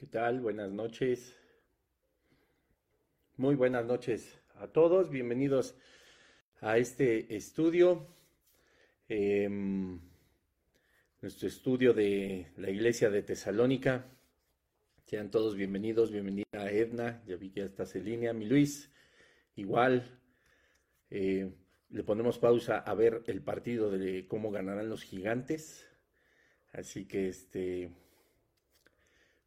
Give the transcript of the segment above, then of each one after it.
¿Qué tal? Buenas noches. Muy buenas noches a todos. Bienvenidos a este estudio. Em, nuestro estudio de la iglesia de Tesalónica. Sean todos bienvenidos. Bienvenida a Edna. Ya vi que ya estás en línea. Mi Luis, igual. Eh, le ponemos pausa a ver el partido de cómo ganarán los gigantes. Así que este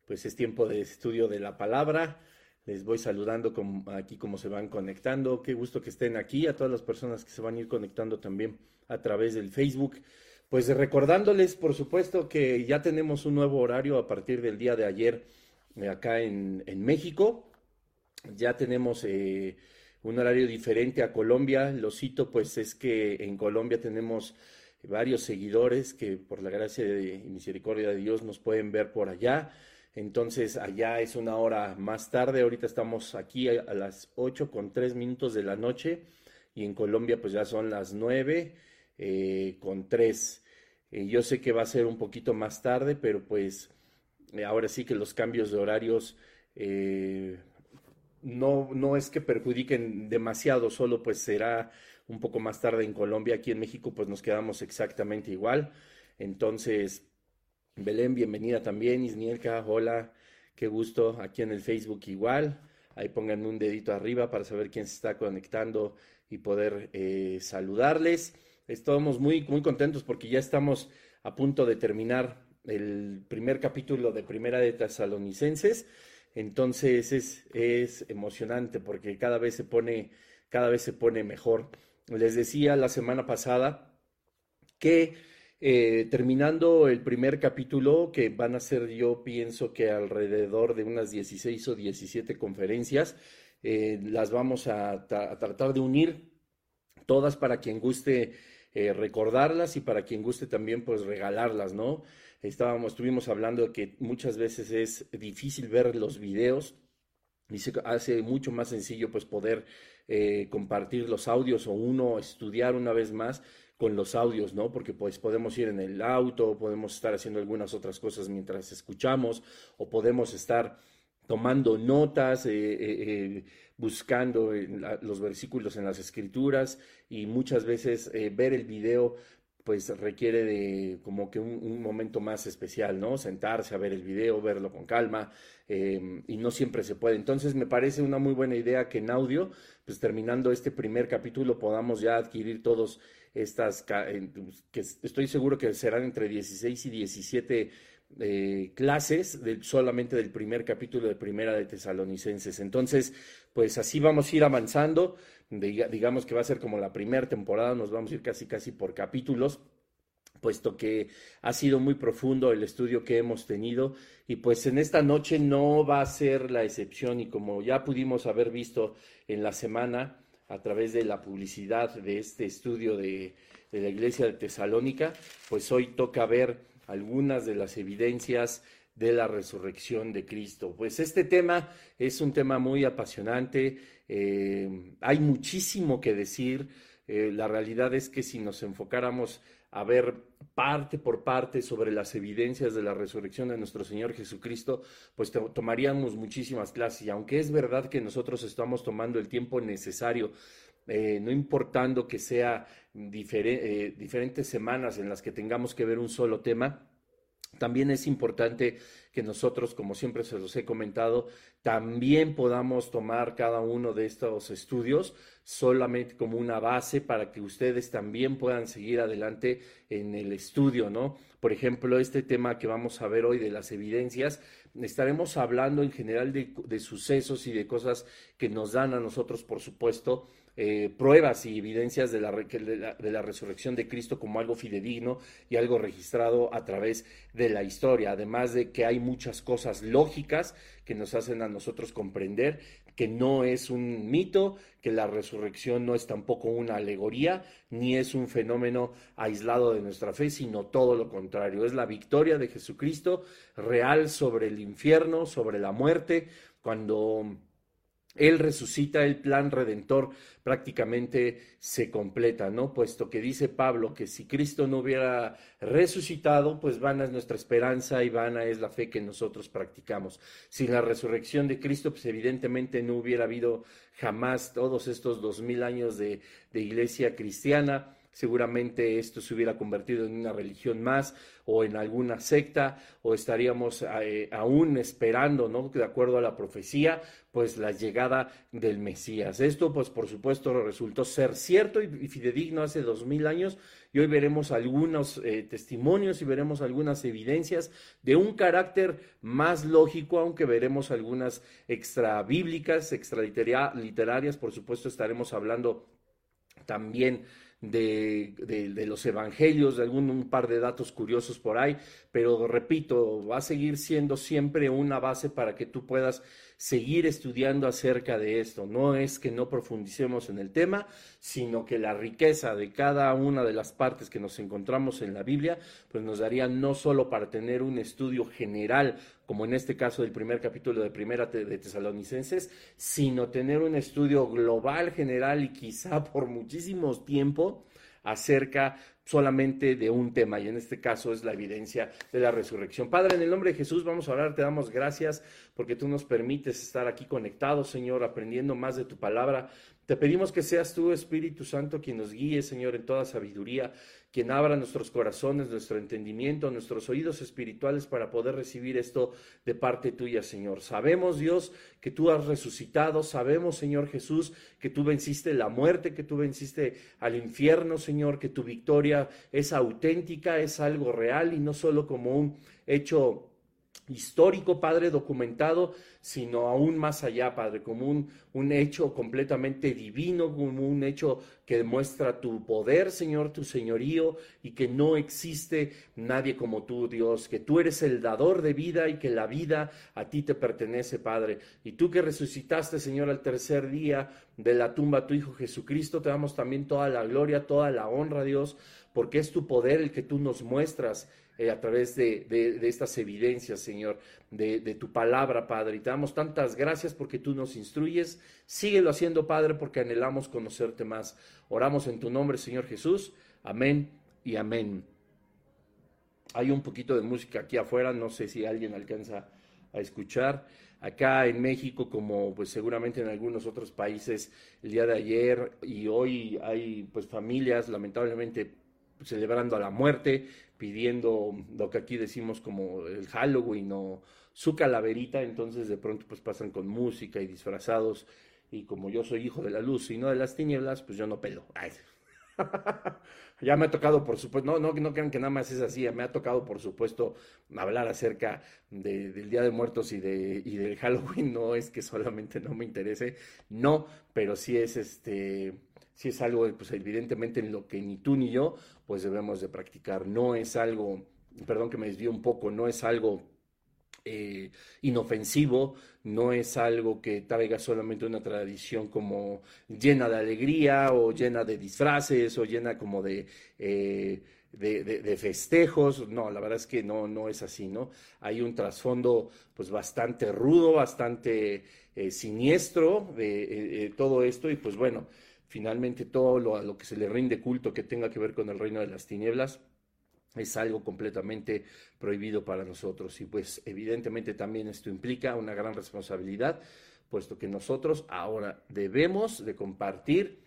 pues es tiempo de estudio de la palabra. Les voy saludando aquí como se van conectando. Qué gusto que estén aquí. A todas las personas que se van a ir conectando también a través del Facebook. Pues recordándoles, por supuesto, que ya tenemos un nuevo horario a partir del día de ayer eh, acá en, México. Ya tenemos eh, un horario diferente a Colombia. Lo cito, pues es que en Colombia tenemos varios seguidores que por la gracia y misericordia de Dios nos pueden ver por allá. Entonces allá es una hora más tarde, ahorita estamos aquí a, las 8 con 3 minutos de la noche y en Colombia pues ya son las 9 eh, con 3. Eh, yo sé que va a ser un poquito más tarde, pero pues eh, ahora sí que los cambios de horarios no, no es que perjudiquen demasiado, solo pues será un poco más tarde en Colombia, aquí en México pues nos quedamos exactamente igual. Entonces, Belén, bienvenida también. Isnielka, hola, qué gusto. Aquí en el Facebook igual. Ahí pongan un dedito arriba para saber quién se está conectando y poder eh, saludarles. Estamos muy, muy contentos porque ya estamos a punto de terminar el primer capítulo de Primera de Tesalonicenses. Entonces es, es emocionante porque cada vez se pone, cada vez se pone mejor. Les decía la semana pasada que eh, terminando el primer capítulo, que van a ser yo pienso que alrededor de unas 16 o 17 conferencias, eh, las vamos a, tratar de unir todas para quien guste eh, recordarlas y para quien guste también pues regalarlas, ¿no? Estábamos, estuvimos hablando de que muchas veces es difícil ver los videos y se hace mucho más sencillo pues poder compartir los audios o uno estudiar una vez más con los audios, ¿no? Porque pues podemos ir en el auto, podemos estar haciendo algunas otras cosas mientras escuchamos, o podemos estar tomando notas, eh, eh, eh, buscando los versículos en las escrituras y muchas veces ver el video pues requiere de como que un, momento más especial, ¿no? Sentarse a ver el video, verlo con calma, y no siempre se puede. Entonces me parece una muy buena idea que en audio, pues terminando este primer capítulo, podamos ya adquirir todos estas, que estoy seguro que serán entre 16 y 17 eh, clases solamente del primer capítulo de Primera de Tesalonicenses. Entonces, pues así vamos a ir avanzando. digamos que va a ser como la primera temporada, nos vamos a ir casi casi por capítulos puesto que ha sido muy profundo el estudio que hemos tenido y pues en esta noche no va a ser la excepción y como ya pudimos haber visto en la semana, a través de la publicidad de este estudio de, la iglesia de Tesalónica, pues hoy toca ver algunas de las evidencias de la resurrección de Cristo. Pues este tema es un tema muy apasionante, eh, hay muchísimo que decir, eh, la realidad es que si nos enfocáramos a ver parte por parte sobre las evidencias de la resurrección de nuestro Señor Jesucristo, pues tomaríamos muchísimas clases. Y aunque es verdad que nosotros estamos tomando el tiempo necesario, eh, no importando que sea eh, diferentes semanas en las que tengamos que ver un solo tema, también es importante que nosotros, como siempre se los he comentado, también podamos tomar cada uno de estos estudios solamente como una base para que ustedes también puedan seguir adelante en el estudio, ¿no? Por ejemplo, este tema que vamos a ver hoy de las evidencias, estaremos hablando en general de sucesos y de cosas que nos dan a nosotros, por supuesto, eh, pruebas y evidencias de la, de la, resurrección de Cristo como algo fidedigno y algo registrado a través de la historia, además de que hay muchas cosas lógicas que nos hacen a nosotros comprender que no es un mito, que la resurrección no es tampoco una alegoría, ni es un fenómeno aislado de nuestra fe, sino todo lo contrario, es la victoria de Jesucristo real sobre el infierno, sobre la muerte, cuando él resucita, el plan redentor prácticamente se completa, ¿no? Puesto que dice Pablo que si Cristo no hubiera resucitado, pues vana es nuestra esperanza y vana es la fe que nosotros practicamos. Sin la resurrección de Cristo, pues evidentemente no hubiera habido jamás todos estos dos mil años de, de iglesia cristiana seguramente esto se hubiera convertido en una religión más o en alguna secta o estaríamos eh, aún esperando, ¿no? De acuerdo a la profecía, pues la llegada del Mesías. Esto, pues por supuesto, resultó ser cierto y, fidedigno hace dos mil años y hoy veremos algunos eh, testimonios y veremos algunas evidencias de un carácter más lógico, aunque veremos algunas extra bíblicas, extra literarias, por supuesto estaremos hablando también de, de, los evangelios, de algún un par de datos curiosos por ahí, pero repito, va a seguir siendo siempre una base para que tú puedas seguir estudiando acerca de esto. No es que no profundicemos en el tema, sino que la riqueza de cada una de las partes que nos encontramos en la Biblia, pues nos daría no solo para tener un estudio general, como en este caso del primer capítulo de Primera de Tesalonicenses, sino tener un estudio global, general y quizá por muchísimo tiempo acerca solamente de un tema, y en este caso es la evidencia de la resurrección. Padre, en el nombre de Jesús vamos a orar, te damos gracias porque tú nos permites estar aquí conectados, Señor, aprendiendo más de tu palabra. Te pedimos que seas tú, Espíritu Santo, quien nos guíe, Señor, en toda sabiduría, quien abra nuestros corazones, nuestro entendimiento, nuestros oídos espirituales para poder recibir esto de parte tuya, Señor. Sabemos, Dios, que tú has resucitado, sabemos, Señor Jesús, que tú venciste la muerte, que tú venciste al infierno, Señor, que tu victoria es auténtica, es algo real y no solo como un hecho histórico, Padre, documentado, sino aún más allá, Padre, como un, un, hecho completamente divino, como un hecho que demuestra tu poder, Señor, tu señorío, y que no existe nadie como tú, Dios, que tú eres el dador de vida y que la vida a ti te pertenece, Padre. Y tú que resucitaste, Señor, al tercer día de la tumba, tu Hijo Jesucristo, te damos también toda la gloria, toda la honra, Dios, porque es tu poder el que tú nos muestras eh, a través de, estas evidencias, Señor, de, tu palabra, Padre. Y te damos tantas gracias porque tú nos instruyes. Síguelo haciendo, Padre, porque anhelamos conocerte más. Oramos en tu nombre, Señor Jesús. Amén y amén. Hay un poquito de música aquí afuera, no sé si alguien alcanza a escuchar. Acá en México, como pues seguramente en algunos otros países, el día de ayer y hoy hay pues familias lamentablemente celebrando a la muerte, pidiendo lo que aquí decimos como el Halloween o su calaverita, entonces de pronto pues pasan con música y disfrazados y como yo soy hijo de la luz y no de las tinieblas, pues yo no pelo. ya me ha tocado, por supuesto, no, no, no crean que nada más es así, me ha tocado, por supuesto, hablar acerca del Día de Muertos y, de, y del Halloween, no es que solamente no me interese, no, pero sí es este si es algo, pues evidentemente en lo que ni tú ni yo, pues debemos de practicar. No es algo, perdón que me desvío un poco, no es algo eh, inofensivo, no es algo que traiga solamente una tradición como llena de alegría o llena de disfraces o llena como de... Eh, de, festejos. No, la verdad es que no, no es así, ¿no? Hay un trasfondo pues bastante rudo, bastante eh, siniestro de todo esto y pues bueno, finalmente todo lo, que se le rinde culto que tenga que ver con el reino de las tinieblas es algo completamente prohibido para nosotros. Y pues evidentemente también esto implica una gran responsabilidad, puesto que nosotros ahora debemos de compartir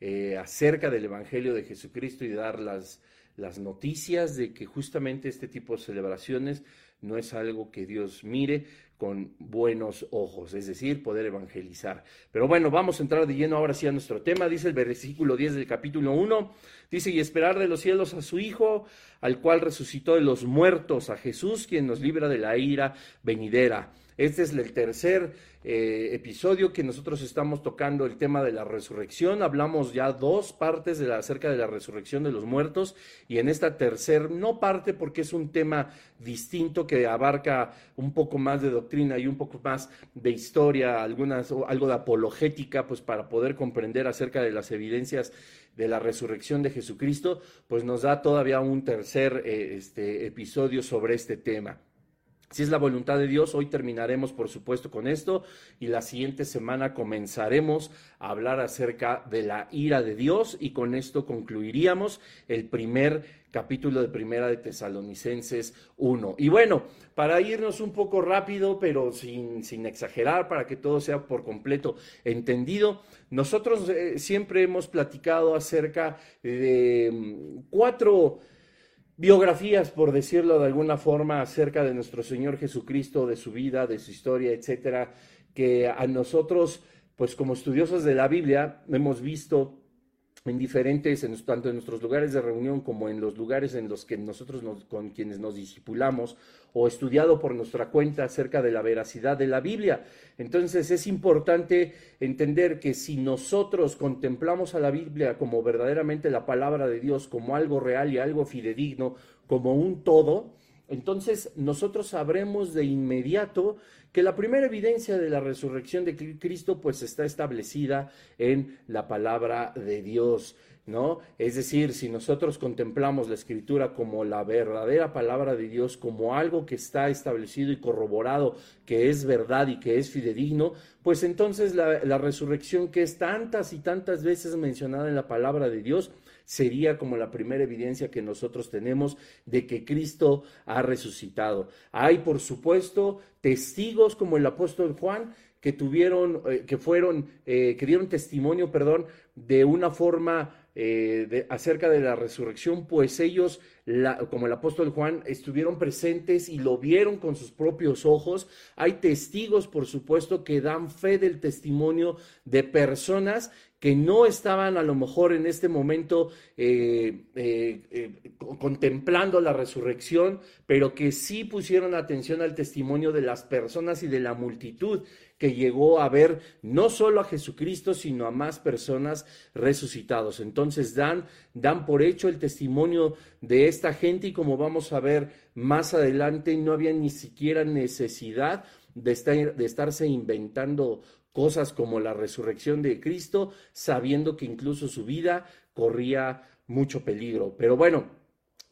eh, acerca del Evangelio de Jesucristo y dar las, las noticias de que justamente este tipo de celebraciones no es algo que Dios mire con buenos ojos, es decir, poder evangelizar. Pero bueno, vamos a entrar de lleno ahora sí a nuestro tema, dice el versículo 10 del capítulo 1, dice, y esperar de los cielos a su Hijo, al cual resucitó de los muertos, a Jesús, quien nos libra de la ira venidera este es el tercer eh, episodio que nosotros estamos tocando el tema de la resurrección. Hablamos ya dos partes acerca de la resurrección de los muertos y en esta tercera, no parte porque es un tema distinto que abarca un poco más de doctrina y un poco más de historia, algunas, algo de apologética, pues para poder comprender acerca de las evidencias de la resurrección de Jesucristo, pues nos da todavía un tercer eh, este, episodio sobre este tema. Si es la voluntad de Dios, hoy terminaremos por supuesto con esto y la siguiente semana comenzaremos a hablar acerca de la ira de Dios y con esto concluiríamos el primer capítulo de Primera de Tesalonicenses 1. Y bueno, para irnos un poco rápido, pero sin, sin exagerar, para que todo sea por completo entendido, nosotros eh, siempre hemos platicado acerca de mm, cuatro biografías, por decirlo de alguna forma, acerca de nuestro Señor Jesucristo, de su vida, de su historia, etcétera, que a nosotros, pues como estudiosos de la Biblia, hemos visto en diferentes, en, tanto en nuestros lugares de reunión como en los lugares en los que nosotros con quienes nos discipulamos o estudiado por nuestra cuenta acerca de la veracidad de la Biblia. Entonces es importante entender que si nosotros contemplamos a la Biblia como verdaderamente la palabra de Dios, como algo real y algo fidedigno, como un todo, entonces nosotros sabremos de inmediato que la primera evidencia de la resurrección de Cristo pues está establecida en la palabra de Dios, ¿no? Es decir, si nosotros contemplamos la escritura como la verdadera palabra de Dios, como algo que está establecido y corroborado, que es verdad y que es fidedigno, pues entonces la, la resurrección que es tantas y tantas veces mencionada en la palabra de Dios, sería como la primera evidencia que nosotros tenemos de que Cristo ha resucitado. Hay, por supuesto, testigos como el apóstol Juan que tuvieron, eh, que fueron, eh, que dieron testimonio, perdón, de una forma eh, acerca de la resurrección, pues ellos, como el apóstol Juan, estuvieron presentes y lo vieron con sus propios ojos. Hay testigos, por supuesto, que dan fe del testimonio de personas que no estaban a lo mejor en este momento eh, eh, eh, contemplando la resurrección, pero que sí pusieron atención al testimonio de las personas y de la multitud que llegó a ver no solo a Jesucristo, sino a más personas resucitados. Entonces dan, dan por hecho el testimonio de esta gente y como vamos a ver más adelante, no había ni siquiera necesidad de, estar, de estarse inventando cosas como la resurrección de Cristo, sabiendo que incluso su vida corría mucho peligro. Pero bueno,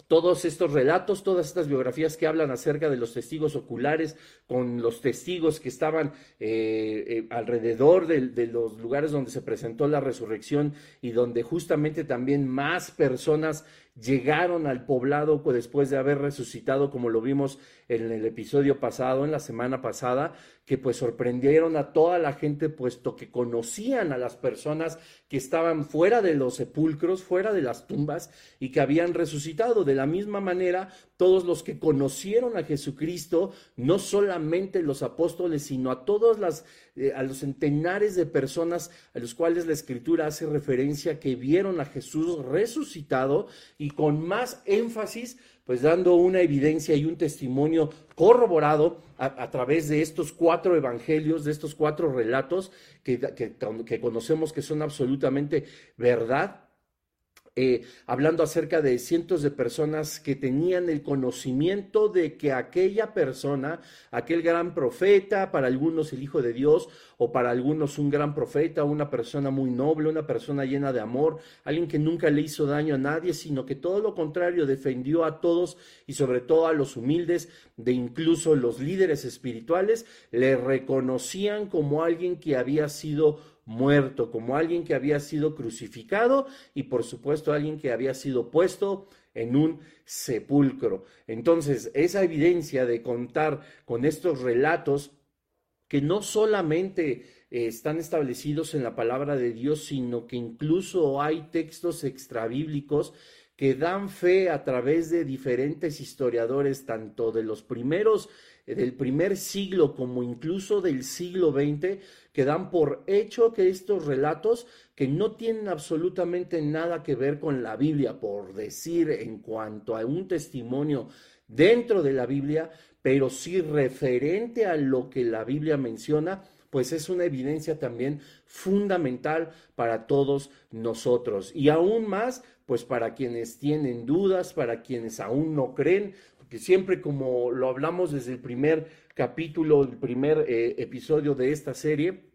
todos estos relatos, todas estas biografías que hablan acerca de los testigos oculares, con los testigos que estaban eh, eh, alrededor de, de, los lugares donde se presentó la resurrección y donde justamente también más personas llegaron al poblado después de haber resucitado, como lo vimos en el episodio pasado, en la semana pasada, que pues sorprendieron a toda la gente, puesto que conocían a las personas que estaban fuera de los sepulcros, fuera de las tumbas y que habían resucitado. De la misma manera, todos los que conocieron a Jesucristo, no solamente los apóstoles, sino a todos las, eh, a los centenares de personas a los cuales la escritura hace referencia que vieron a Jesús resucitado y con más énfasis, pues dando una evidencia y un testimonio corroborado a, través de estos cuatro evangelios, de estos cuatro relatos que, que conocemos que son absolutamente verdad eh, hablando acerca de cientos de personas que tenían el conocimiento de que aquella persona, aquel gran profeta, para algunos el Hijo de Dios, o para algunos un gran profeta, una persona muy noble, una persona llena de amor, alguien que nunca le hizo daño a nadie, sino que todo lo contrario defendió a todos y sobre todo a los humildes, de incluso los líderes espirituales, le reconocían como alguien que había sido muerto, como alguien que había sido crucificado y por supuesto alguien que había sido puesto en un sepulcro. Entonces, esa evidencia de contar con estos relatos que no solamente eh, están establecidos en la palabra de Dios, sino que incluso hay textos extrabíblicos que dan fe a través de diferentes historiadores, tanto de los primeros del primer siglo como incluso del siglo XX, que dan por hecho que estos relatos, que no tienen absolutamente nada que ver con la Biblia, por decir en cuanto a un testimonio dentro de la Biblia, pero sí referente a lo que la Biblia menciona, pues es una evidencia también fundamental para todos nosotros. Y aún más, pues para quienes tienen dudas, para quienes aún no creen, que siempre como lo hablamos desde el primer capítulo, el primer eh, episodio de esta serie,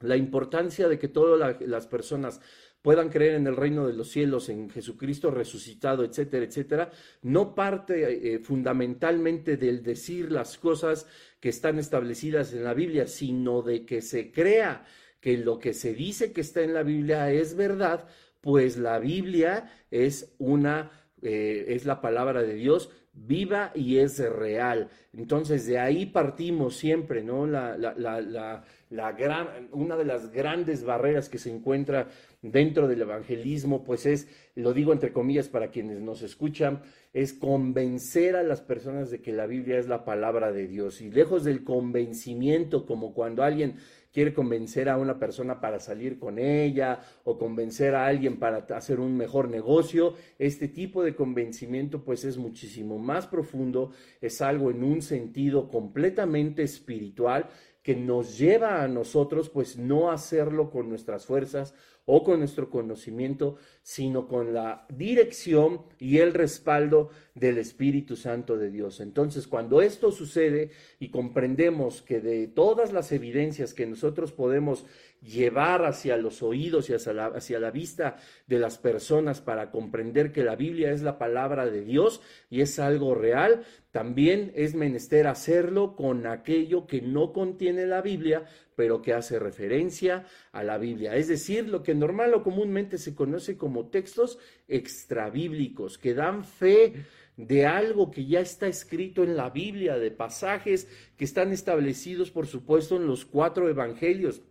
la importancia de que todas las personas puedan creer en el reino de los cielos, en Jesucristo resucitado, etcétera, etcétera, no parte eh, fundamentalmente del decir las cosas que están establecidas en la Biblia, sino de que se crea que lo que se dice que está en la Biblia es verdad, pues la Biblia es una, eh, es la palabra de Dios viva y es real. Entonces de ahí partimos siempre, ¿no? La, la, la, la, gran, una de las grandes barreras que se encuentra dentro del evangelismo, pues es, lo digo entre comillas para quienes nos escuchan, es convencer a las personas de que la Biblia es la palabra de Dios. Y lejos del convencimiento, como cuando alguien quiere convencer a una persona para salir con ella o convencer a alguien para hacer un mejor negocio. Este tipo de convencimiento pues es muchísimo más profundo, es algo en un sentido completamente espiritual que nos lleva a nosotros pues no hacerlo con nuestras fuerzas o con nuestro conocimiento, sino con la dirección y el respaldo del Espíritu Santo de Dios. Entonces, cuando esto sucede y comprendemos que de todas las evidencias que nosotros podemos llevar hacia los oídos y hacia la, vista de las personas para comprender que la Biblia es la palabra de Dios y es algo real, también es menester hacerlo con aquello que no contiene la Biblia, pero que hace referencia a la Biblia. Es decir, lo que normal o comúnmente se conoce como textos extrabíblicos, que dan fe de algo que ya está escrito en la Biblia, de pasajes que están establecidos, por supuesto, en los cuatro evangelios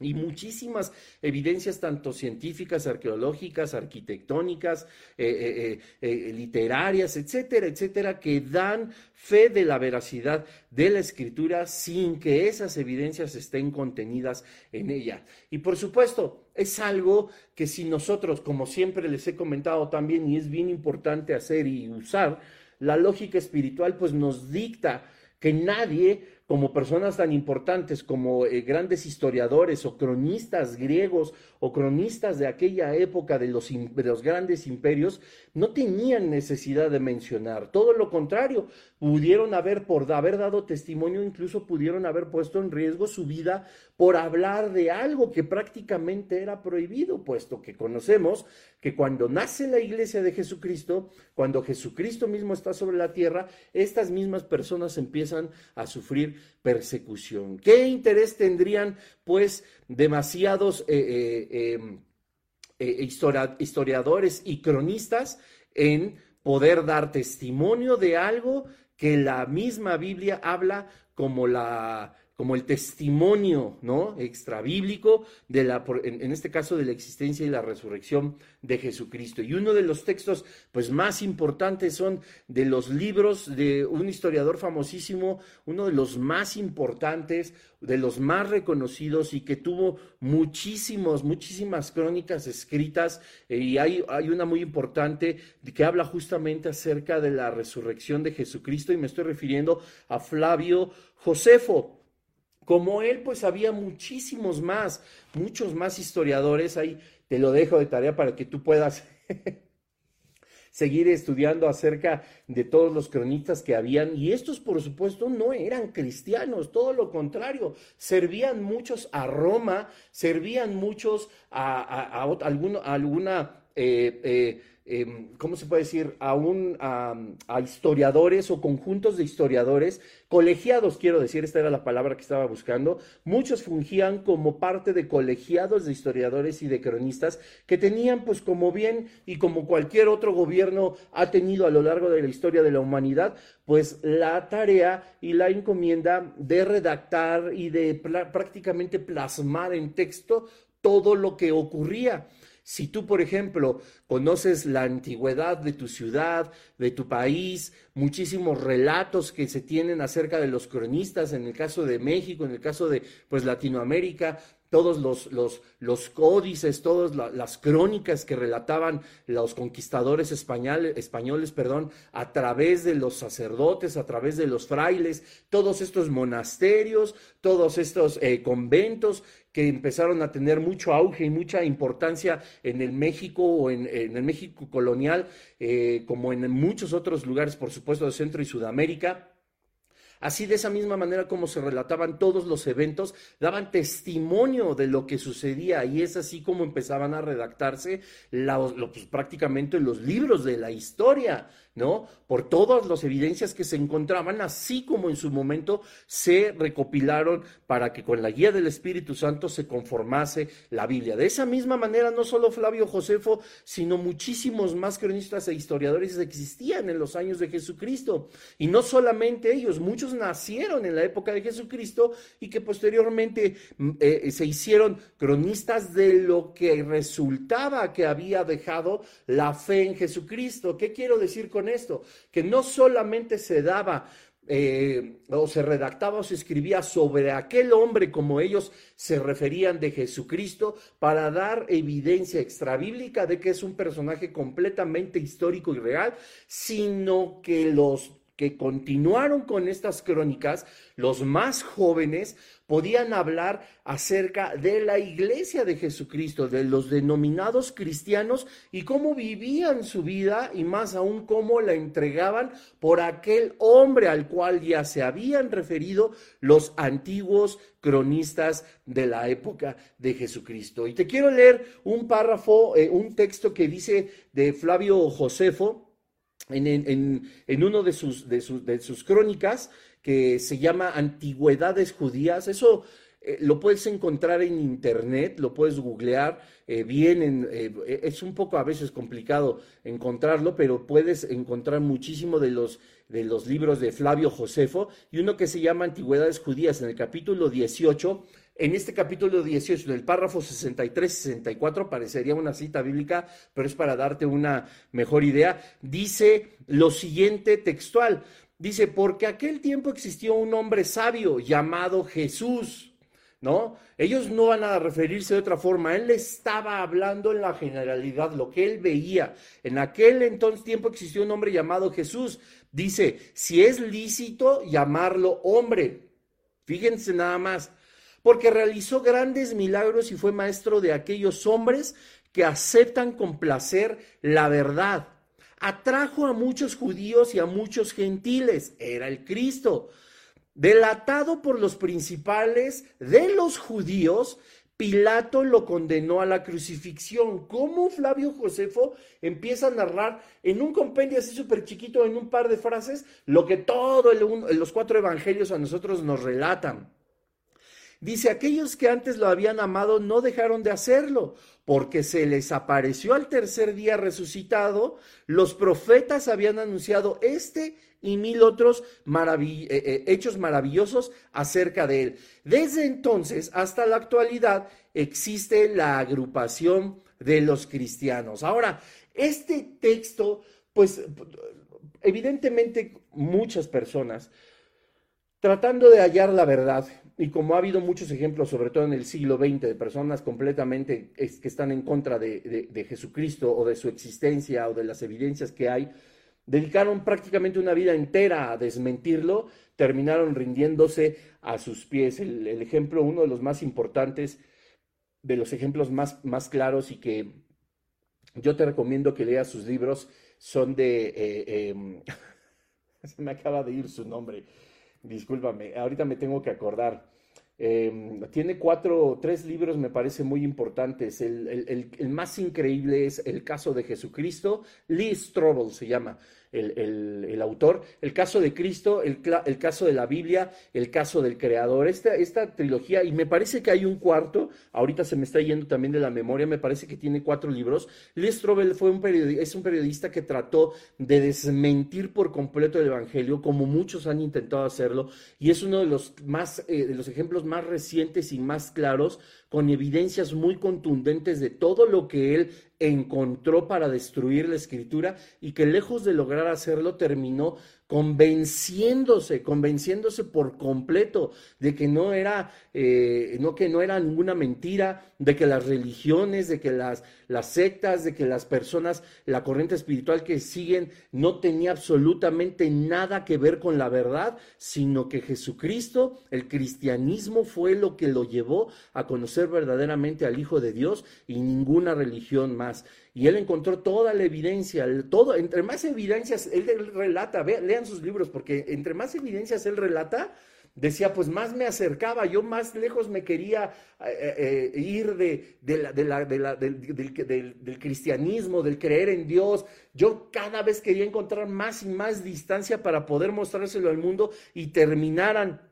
y muchísimas evidencias tanto científicas, arqueológicas, arquitectónicas, eh, eh, eh, literarias, etcétera, etcétera, que dan fe de la veracidad de la escritura sin que esas evidencias estén contenidas en ella. Y por supuesto, es algo que si nosotros, como siempre les he comentado también, y es bien importante hacer y usar, la lógica espiritual pues nos dicta que nadie como personas tan importantes como eh, grandes historiadores o cronistas griegos o cronistas de aquella época de los, de los, grandes imperios, no tenían necesidad de mencionar. Todo lo contrario, pudieron haber, por haber dado testimonio, incluso pudieron haber puesto en riesgo su vida por hablar de algo que prácticamente era prohibido, puesto que conocemos que cuando nace la iglesia de Jesucristo, cuando Jesucristo mismo está sobre la tierra, estas mismas personas empiezan a sufrir persecución. ¿Qué interés tendrían, pues, demasiados eh, eh, em, eh, historiadores y cronistas en poder dar testimonio de algo que la misma Biblia habla como la como el testimonio, ¿no? Extrabíblico de la, en, este caso, de la existencia y la resurrección de Jesucristo. Y uno de los textos, pues, más importantes son de los libros de un historiador famosísimo, uno de los más importantes, de los más reconocidos y que tuvo muchísimos, muchísimas crónicas escritas. Eh, y hay, hay una muy importante que habla justamente acerca de la resurrección de Jesucristo y me estoy refiriendo a Flavio Josefo. Como él, pues había muchísimos más, muchos más historiadores. Ahí te lo dejo de tarea para que tú puedas seguir estudiando acerca de todos los cronistas que habían. Y estos, por supuesto, no eran cristianos, todo lo contrario. Servían muchos a Roma, servían muchos a, alguna... Eh, eh, Em, ¿cómo se puede decir? A, un, a, historiadores o conjuntos de historiadores, colegiados, quiero decir, esta era la palabra que estaba buscando. Muchos fungían como parte de colegiados de historiadores y de cronistas que tenían, pues como bien y como cualquier otro gobierno ha tenido a lo largo de la historia de la humanidad, pues la tarea y la encomienda de redactar y de prácticamente plasmar en texto todo lo que ocurría. Si tú, por ejemplo, conoces la antigüedad de tu ciudad, de tu país, muchísimos relatos que se tienen acerca de los cronistas, en el caso de México, en el caso de pues Latinoamérica, todos los, los, los códices, todas las crónicas que relataban los conquistadores españoles, españoles perdón, a través de los sacerdotes, a través de los frailes, todos estos monasterios, todos estos eh, conventos que empezaron a tener mucho auge y mucha importancia en el México o en, el México colonial, eh, como en muchos otros lugares, por supuesto, de Centro y Sudamérica Así de esa misma manera como se relataban todos los eventos, daban testimonio de lo que sucedía y es así como empezaban a redactarse pues, prácticamente los libros de la historia. ¿No? Por todas las evidencias que se encontraban, así como en su momento se recopilaron para que con la guía del Espíritu Santo se conformase la Biblia. De esa misma manera, no solo Flavio Josefo, sino muchísimos más cronistas e historiadores existían en los años de Jesucristo. Y no solamente ellos, muchos nacieron en la época de Jesucristo y que posteriormente mm, eh, se hicieron cronistas de lo que resultaba que había dejado la fe en Jesucristo. ¿Qué quiero decir con esto? Que no solamente se daba eh, o se redactaba o se escribía sobre aquel hombre como ellos se referían de Jesucristo para dar evidencia extrabíblica de que es un personaje completamente histórico y real, sino que los que continuaron con estas crónicas, los más jóvenes, podían hablar acerca de la iglesia de Jesucristo, de los denominados cristianos y cómo vivían su vida y más aún cómo la entregaban por aquel hombre al cual ya se habían referido los antiguos cronistas de la época de Jesucristo. Y te quiero leer un párrafo, eh, un texto que dice de Flavio Josefo, en, uno de sus, de, sus, crónicas que se llama Antigüedades Judías. Eso eh, lo puedes encontrar en internet, lo puedes googlear eh, bien. Eh, es un poco a veces complicado encontrarlo, pero puedes encontrar muchísimo de los, de los libros de Flavio Josefo y uno que se llama Antigüedades Judías en el capítulo 18 en este capítulo 18, del párrafo 63-64, parecería una cita bíblica, pero es para darte una mejor idea, dice lo siguiente textual. Dice, porque aquel tiempo existió un hombre sabio llamado Jesús, ¿no? Ellos no van a referirse de otra forma. Él estaba hablando en la generalidad, lo que él veía. En aquel entonces tiempo existió un hombre llamado Jesús. Dice, si es lícito llamarlo hombre. Fíjense nada más porque realizó grandes milagros y fue maestro de aquellos hombres que aceptan con placer la verdad. Atrajo a muchos judíos y a muchos gentiles, era el Cristo. Delatado por los principales de los judíos, Pilato lo condenó a la crucifixión. ¿Cómo Flavio Josefo empieza a narrar en un compendio así súper chiquito, en un par de frases, lo que todos los cuatro evangelios a nosotros nos relatan? Dice, aquellos que antes lo habían amado no dejaron de hacerlo, porque se les apareció al tercer día resucitado. Los profetas habían anunciado este y mil otros eh, eh, hechos maravillosos acerca de él. Desde entonces hasta la actualidad existe la agrupación de los cristianos. Ahora, este texto, pues evidentemente muchas personas tratando de hallar la verdad, y como ha habido muchos ejemplos, sobre todo en el siglo XX, de personas completamente que están en contra de, Jesucristo o de su existencia o de las evidencias que hay, dedicaron prácticamente una vida entera a desmentirlo, terminaron rindiéndose a sus pies. El, ejemplo, uno de los más importantes, de los ejemplos más, más claros y que yo te recomiendo que leas sus libros, son de... Eh, em, se me acaba de ir su nombre discúlpame, ahorita me tengo que acordar. Em, tiene cuatro, tres libros, me parece muy importantes. El, el, más increíble es El caso de Jesucristo. Lee Strobel se llama el, autor. El caso de Cristo, el, caso de la Biblia, el caso del Creador. Esta, esta trilogía, y me parece que hay un cuarto, ahorita se me está yendo también de la memoria, me parece que tiene cuatro libros. Lee Strobel fue un es un periodista que trató de desmentir por completo el Evangelio, como muchos han intentado hacerlo, y es uno de los, más, eh, de los ejemplos más recientes y más claros con evidencias muy contundentes de todo lo que él encontró para destruir la escritura y que lejos de lograr hacerlo terminó convenciéndose, convenciéndose por completo de que no era, eh, no que no era ninguna mentira, de que las religiones, de que las, las sectas, de que las personas, la corriente espiritual que siguen no tenía absolutamente nada que ver con la verdad, sino que Jesucristo, el cristianismo fue lo que lo llevó a conocer verdaderamente al Hijo de Dios y ninguna religión más. Y él encontró toda la evidencia, todo, entre más evidencias, él relata, vean lean sus libros, porque entre más evidencias él relata, decía, pues más me acercaba, yo más lejos me quería eh, eh, ir de, del, cristianismo, del creer en Dios. Yo cada vez quería encontrar más y más distancia para poder mostrárselo al mundo y terminaran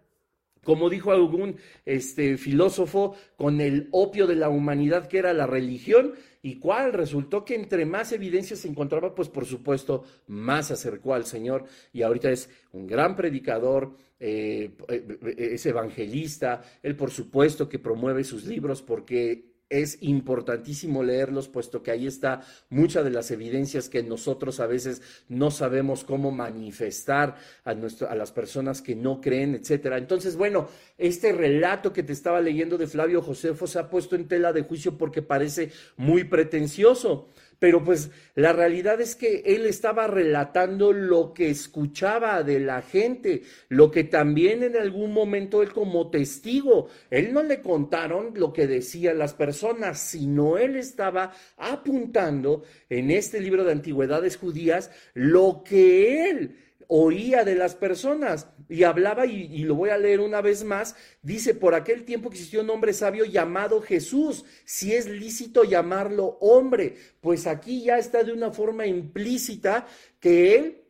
como dijo algún este, filósofo, con el opio de la humanidad que era la religión, y cuál resultó que entre más evidencias se encontraba, pues por supuesto, más acercó al Señor, y ahorita es un gran predicador, eh, eh, es evangelista, él por supuesto que promueve sus libros porque es importantísimo leerlos, puesto que ahí está muchas de las evidencias que nosotros a veces no sabemos cómo manifestar a, nuestro, a las personas que no creen, etcétera. Entonces, bueno, este relato que te estaba leyendo de Flavio Josefo se ha puesto en tela de juicio porque parece muy pretencioso. Pero pues la realidad es que él estaba relatando lo que escuchaba de la gente, lo que también en algún momento él como testigo, él no le contaron lo que decían las personas, sino él estaba apuntando en este libro de antigüedades judías lo que él oía de las personas y hablaba, y, lo voy a leer una vez más, dice, por aquel tiempo existió un hombre sabio llamado Jesús, si es lícito llamarlo hombre, pues aquí ya está de una forma implícita que él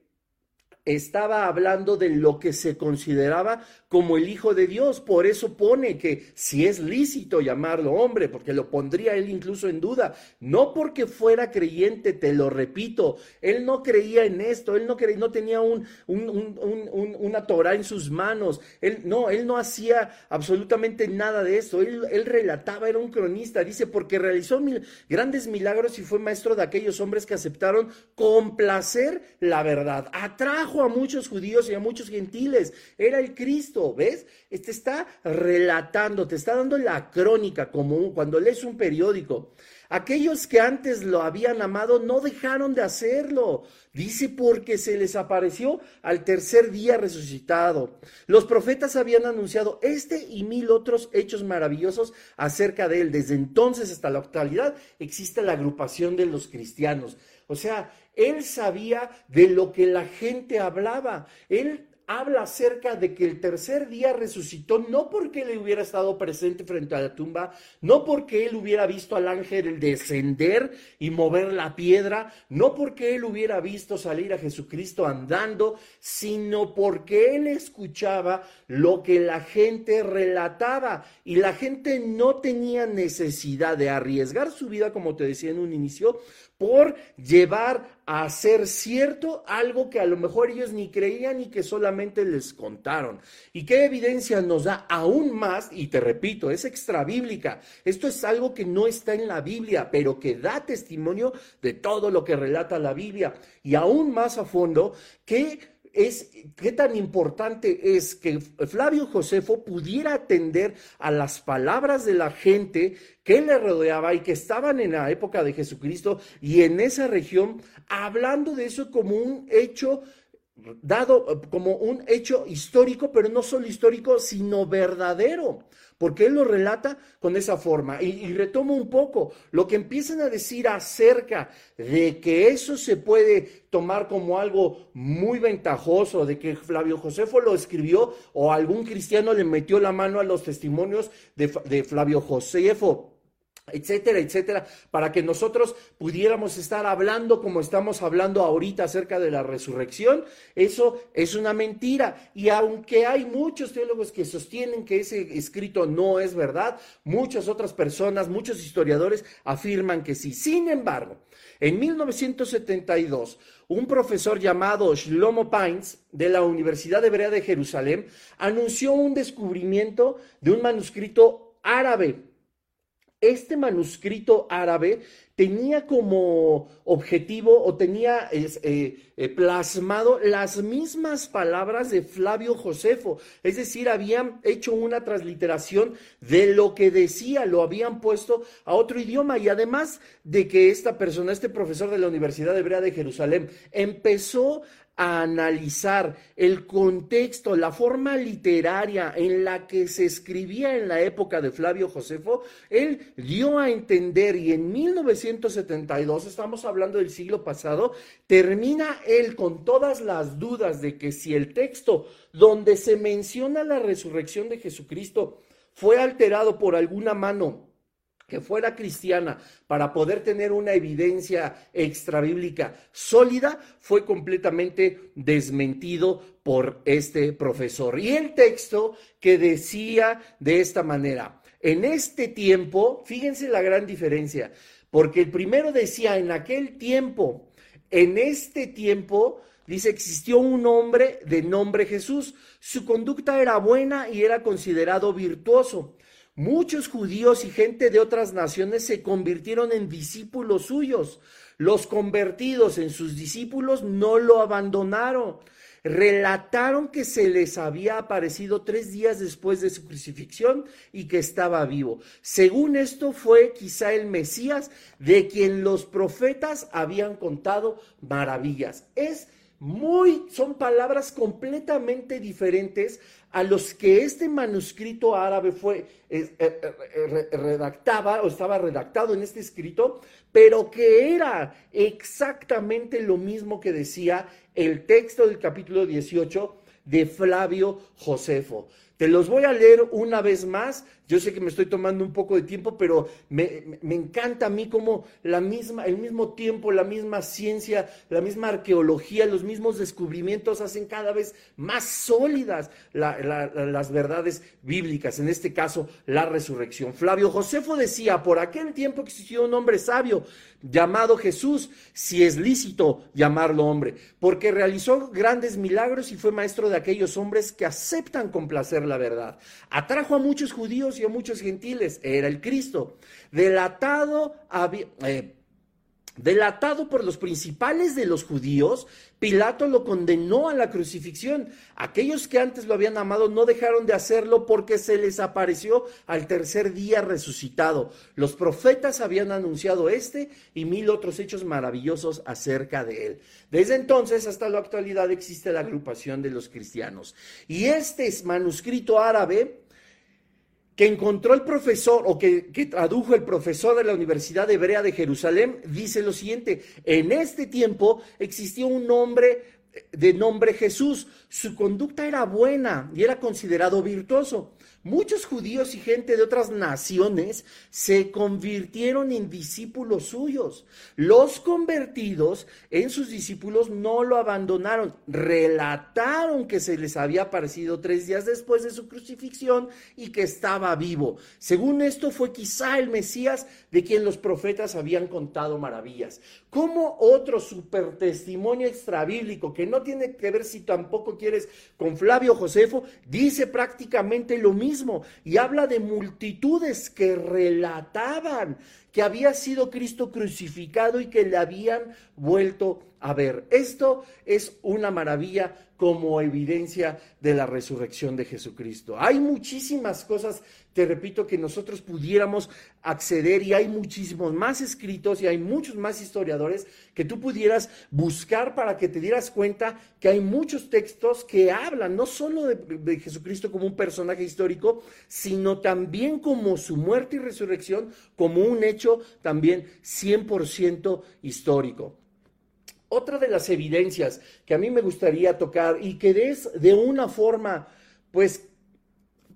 estaba hablando de lo que se consideraba como el Hijo de Dios. Por eso pone que si es lícito llamarlo hombre, porque lo pondría él incluso en duda. No porque fuera creyente, te lo repito, él no creía en esto, él no, creía, no tenía un, una Torah en sus manos, él no, él no hacía absolutamente nada de esto, él, relataba, era un cronista, dice, porque realizó mil, grandes milagros y fue maestro de aquellos hombres que aceptaron complacer la verdad. Atrajo a muchos judíos y a muchos gentiles, era el Cristo ¿ves? Este está relatando, te está dando la crónica como cuando lees un periódico. Aquellos que antes lo habían amado no dejaron de hacerlo. Dice porque se les apareció al tercer día resucitado. Los profetas habían anunciado este y mil otros hechos maravillosos acerca de él. Desde entonces hasta la actualidad existe la agrupación de los cristianos. O sea, él sabía de lo que la gente hablaba. Él habla acerca de que el tercer día resucitó, no porque él hubiera estado presente frente a la tumba, no porque él hubiera visto al ángel descender y mover la piedra, no porque él hubiera visto salir a Jesucristo andando, sino porque él escuchaba lo que la gente relataba y la gente no tenía necesidad de arriesgar su vida, como te decía en un inicio, por llevar a ser cierto algo que a lo mejor ellos ni creían y que solamente les contaron. ¿Y qué evidencia nos da aún más? Y te repito, es extra bíblica. Esto es algo que no está en la Biblia, pero que da testimonio de todo lo que relata la Biblia. Y aún más a fondo, que es qué tan importante es que Flavio Josefo pudiera atender a las palabras de la gente que le rodeaba y que estaban en la época de Jesucristo y en esa región, hablando de eso como un hecho dado como un hecho histórico, pero no solo histórico, sino verdadero porque él lo relata con esa forma. Y, retomo un poco lo que empiezan a decir acerca de que eso se puede tomar como algo muy ventajoso, de que Flavio Josefo lo escribió o algún cristiano le metió la mano a los testimonios de, de Flavio Josefo etcétera, etcétera, para que nosotros pudiéramos estar hablando como estamos hablando ahorita acerca de la resurrección, eso es una mentira. Y aunque hay muchos teólogos que sostienen que ese escrito no es verdad, muchas otras personas, muchos historiadores afirman que sí. Sin embargo, en 1972, un profesor llamado Shlomo Pines de la Universidad Hebrea de Jerusalén anunció un descubrimiento de un manuscrito árabe este manuscrito árabe tenía como objetivo o tenía eh, eh, plasmado las mismas palabras de Flavio Josefo, es decir, habían hecho una transliteración de lo que decía, lo habían puesto a otro idioma. Y además de que esta persona, este profesor de la Universidad Hebrea de Jerusalén, empezó a analizar el contexto, la forma literaria en la que se escribía en la época de Flavio Josefo, él dio a entender y en 1972, estamos hablando del siglo pasado, termina él con todas las dudas de que si el texto donde se menciona la resurrección de Jesucristo fue alterado por alguna mano que fuera cristiana para poder tener una evidencia extrabíblica sólida, fue completamente desmentido por este profesor. Y el texto que decía de esta manera, en este tiempo, fíjense la gran diferencia, porque el primero decía, en aquel tiempo, en este tiempo, dice, existió un hombre de nombre Jesús, su conducta era buena y era considerado virtuoso Muchos judíos y gente de otras naciones se convirtieron en discípulos suyos. Los convertidos en sus discípulos no lo abandonaron. Relataron que se les había aparecido tres días después de su crucifixión y que estaba vivo. Según esto fue quizá el Mesías de quien los profetas habían contado maravillas. Es muy, son palabras completamente diferentes a los que este manuscrito árabe fue, eh, eh, eh, redactaba o estaba redactado en este escrito, pero que era exactamente lo mismo que decía el texto del capítulo 18 de Flavio Josefo. Te los voy a leer una vez más. Yo sé que me estoy tomando un poco de tiempo, pero me, encanta a mí como la misma, el mismo tiempo, la misma ciencia, la misma arqueología, los mismos descubrimientos hacen cada vez más sólidas las verdades bíblicas, en este caso la resurrección. Flavio Josefo decía, por aquel tiempo existió un hombre sabio llamado Jesús, si es lícito llamarlo hombre, porque realizó grandes milagros y fue maestro de aquellos hombres que aceptan complacer la verdad. Atrajo a muchos y a muchos gentiles, era el Cristo. Delatado, eh, Delatado por los principales de los judíos, Pilato lo condenó a la crucifixión. Aquellos que antes lo habían amado no dejaron de hacerlo porque se les apareció al tercer día resucitado. Los profetas habían anunciado este y mil otros hechos maravillosos acerca de él. Desde entonces hasta la actualidad existe la agrupación de los cristianos. Y este manuscrito árabe que encontró el profesor o que, tradujo el profesor de la Universidad Hebrea de Jerusalén, dice lo siguiente, en este tiempo existió un hombre de nombre Jesús, su conducta era buena y era considerado virtuoso. Muchos judíos y gente de otras naciones se convirtieron en discípulos suyos. Los convertidos en sus discípulos no lo abandonaron. Relataron que se les había aparecido tres días después de su crucifixión y que estaba vivo. Según esto fue quizá el Mesías de quien los profetas habían contado maravillas. Como otro super testimonio extrabíblico que no tiene que ver si tampoco quieres con Flavio Josefo, dice prácticamente lo mismo y habla de multitudes que relataban que había sido Cristo crucificado y que le habían vuelto a ver. Esto es una maravilla como evidencia de la resurrección de Jesucristo. Hay muchísimas cosas, te repito, que nosotros pudiéramos acceder y hay muchísimos más escritos y hay muchos más historiadores que tú pudieras buscar para que te dieras cuenta que hay muchos textos que hablan no solo de, Jesucristo como un personaje histórico, sino también como su muerte y resurrección, como un hecho también 100% histórico. Otra de las evidencias que a mí me gustaría tocar y que es de una forma, pues,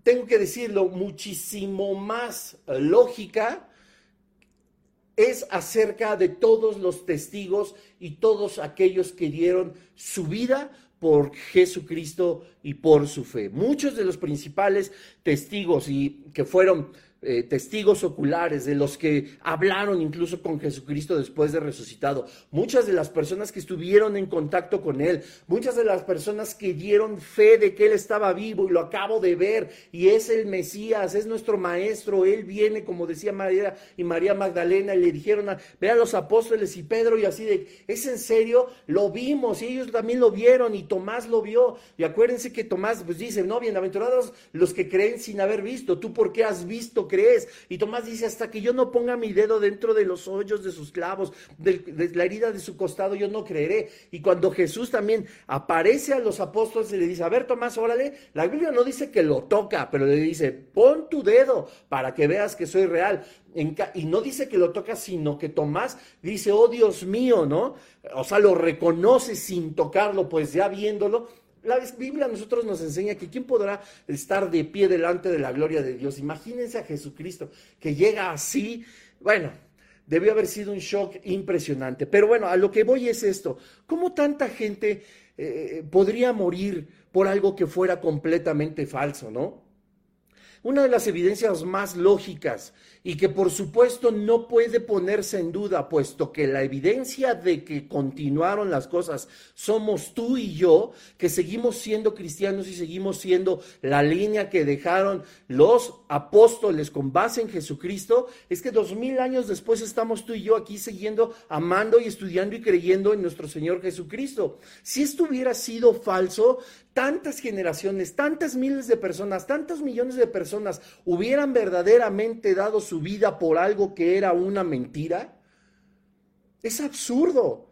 tengo que decirlo, muchísimo más lógica, es acerca de todos los testigos y todos aquellos que dieron su vida por Jesucristo y por su fe. Muchos de los principales testigos y que fueron eh, testigos oculares, de los que hablaron incluso con Jesucristo después de resucitado, muchas de las personas que estuvieron en contacto con Él, muchas de las personas que dieron fe de que Él estaba vivo y lo acabo de ver y es el Mesías, es nuestro Maestro, Él viene, como decía María y María Magdalena, y le dijeron, a, ve a los apóstoles y Pedro y así de, es en serio, lo vimos y ellos también lo vieron y Tomás lo vio. Y acuérdense que Tomás pues dice, no, bienaventurados los que creen sin haber visto, tú por qué has visto crees. Y Tomás dice, hasta que yo no ponga mi dedo dentro de los hoyos de sus clavos, de, la herida de su costado, yo no creeré. Y cuando Jesús también aparece a los apóstoles y le dice, a ver Tomás, órale, la Biblia no dice que lo toca, pero le dice, pon tu dedo para que veas que soy real. y no dice que lo toca, sino que Tomás dice, oh Dios mío, ¿no? O sea, lo reconoce sin tocarlo, pues ya viéndolo, la Biblia a nosotros nos enseña que quién podrá estar de pie delante de la gloria de Dios. Imagínense a Jesucristo que llega así. Bueno, debió haber sido un shock impresionante. Pero bueno, a lo que voy es esto. ¿Cómo tanta gente eh, podría morir por algo que fuera completamente falso, no? Una de las evidencias más lógicas y que por supuesto no puede ponerse en duda, puesto que la evidencia de que continuaron las cosas somos tú y yo, que seguimos siendo cristianos y seguimos siendo la línea que dejaron los apóstoles con base en Jesucristo, es que dos mil años después estamos tú y yo aquí siguiendo, amando y estudiando y creyendo en nuestro Señor Jesucristo. Si esto hubiera sido falso, tantas generaciones, tantas miles de personas, tantos millones de personas hubieran verdaderamente dado su vida por algo que era una mentira? Es absurdo.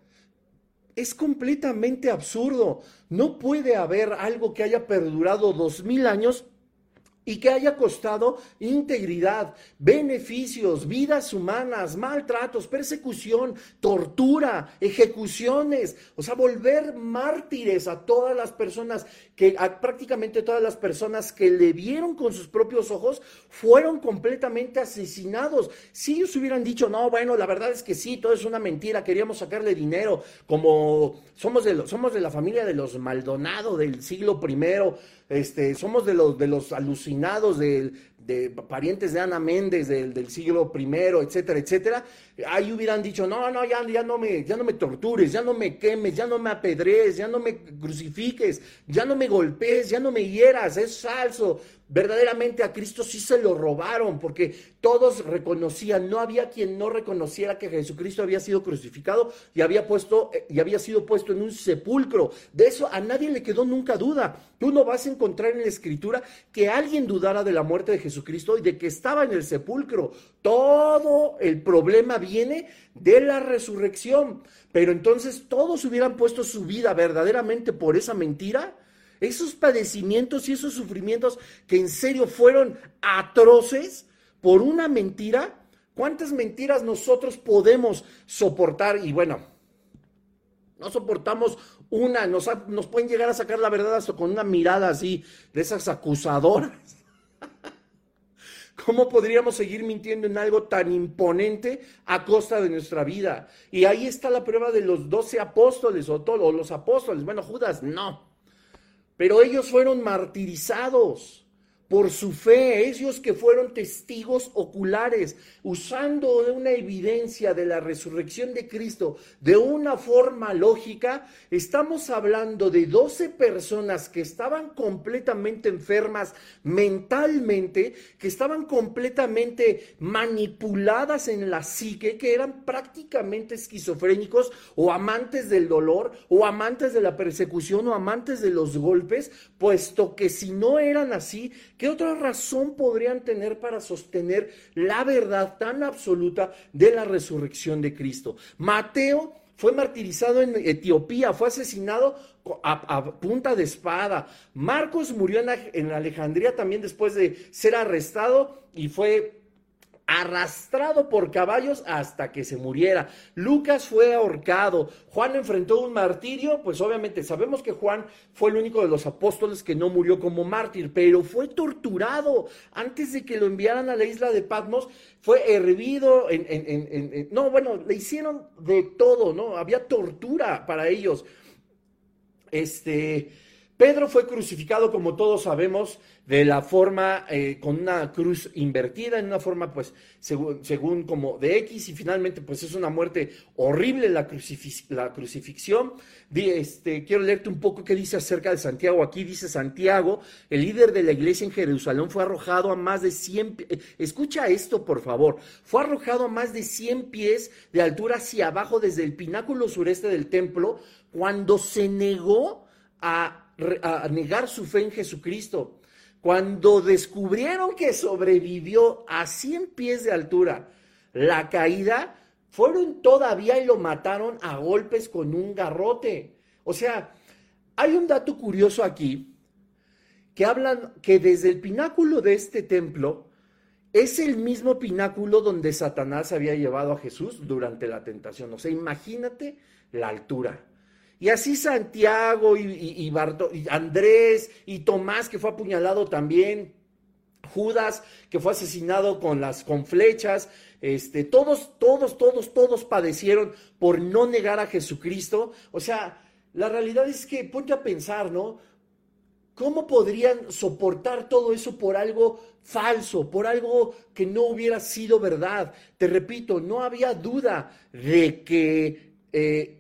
Es completamente absurdo. No puede haber algo que haya perdurado dos mil años y que haya costado integridad, beneficios, vidas humanas, maltratos, persecución, tortura, ejecuciones, o sea, volver mártires a todas las personas que a prácticamente todas las personas que le vieron con sus propios ojos fueron completamente asesinados. Si ellos hubieran dicho, "No, bueno, la verdad es que sí, todo es una mentira, queríamos sacarle dinero, como somos de somos de la familia de los Maldonado del siglo primero, este, somos de los, de los alucinados de, de parientes de Ana Méndez del, del, siglo primero, etcétera, etcétera, ahí hubieran dicho, no, no, ya, ya, no me, ya no me tortures, ya no me quemes, ya no me apedrees, ya no me crucifiques, ya no me golpees, ya no me hieras, es falso, Verdaderamente a Cristo sí se lo robaron porque todos reconocían, no había quien no reconociera que Jesucristo había sido crucificado y había puesto y había sido puesto en un sepulcro. De eso a nadie le quedó nunca duda. Tú no vas a encontrar en la escritura que alguien dudara de la muerte de Jesucristo y de que estaba en el sepulcro. Todo el problema viene de la resurrección. Pero entonces todos hubieran puesto su vida verdaderamente por esa mentira esos padecimientos y esos sufrimientos que en serio fueron atroces por una mentira, ¿cuántas mentiras nosotros podemos soportar? Y bueno, no soportamos una, nos, nos pueden llegar a sacar la verdad hasta con una mirada así, de esas acusadoras. ¿Cómo podríamos seguir mintiendo en algo tan imponente a costa de nuestra vida? Y ahí está la prueba de los doce apóstoles o todos los apóstoles. Bueno, Judas, no. Pero ellos fueron martirizados por su fe, ellos que fueron testigos oculares, usando una evidencia de la resurrección de Cristo de una forma lógica, estamos hablando de 12 personas que estaban completamente enfermas mentalmente, que estaban completamente manipuladas en la psique, que eran prácticamente esquizofrénicos o amantes del dolor o amantes de la persecución o amantes de los golpes, puesto que si no eran así, ¿Qué otra razón podrían tener para sostener la verdad tan absoluta de la resurrección de Cristo? Mateo fue martirizado en Etiopía, fue asesinado a, punta de espada. Marcos murió en, Alejandría también después de ser arrestado y fue arrastrado por caballos hasta que se muriera. Lucas fue ahorcado. Juan enfrentó un martirio, pues obviamente sabemos que Juan fue el único de los apóstoles que no murió como mártir, pero fue torturado antes de que lo enviaran a la isla de Patmos. Fue hervido en, no, bueno, le hicieron de todo, ¿no? Había tortura para ellos. Este, Pedro fue crucificado, como todos sabemos, de la forma, eh, con una cruz invertida, en una forma, pues, según, como de X, y finalmente, pues, es una muerte horrible la, la crucifixión. Este, quiero leerte un poco qué dice acerca de Santiago. Aquí dice Santiago, el líder de la iglesia en Jerusalén fue arrojado a más de 100, escucha esto, por favor, fue arrojado a más de 100 pies de altura hacia abajo desde el pináculo sureste del templo, cuando se negó a a negar su fe en Jesucristo. cuando descubrieron que sobrevivió a 100 pies de altura la caída, fueron todavía y lo mataron a golpes con un garrote. O sea, hay un dato curioso aquí que hablan que desde el pináculo de este templo es el mismo pináculo donde Satanás había llevado a Jesús durante la tentación. O sea, imagínate la altura. Y así Santiago y, y, Andrés y Tomás, que fue apuñalado también, Judas, que fue asesinado con las con flechas, este, todos, todos, todos, todos padecieron por no negar a Jesucristo. O sea, la realidad es que ponte a pensar, ¿no? ¿Cómo podrían soportar todo eso por algo falso, por algo que no hubiera sido verdad? Te repito, no había duda de que eh,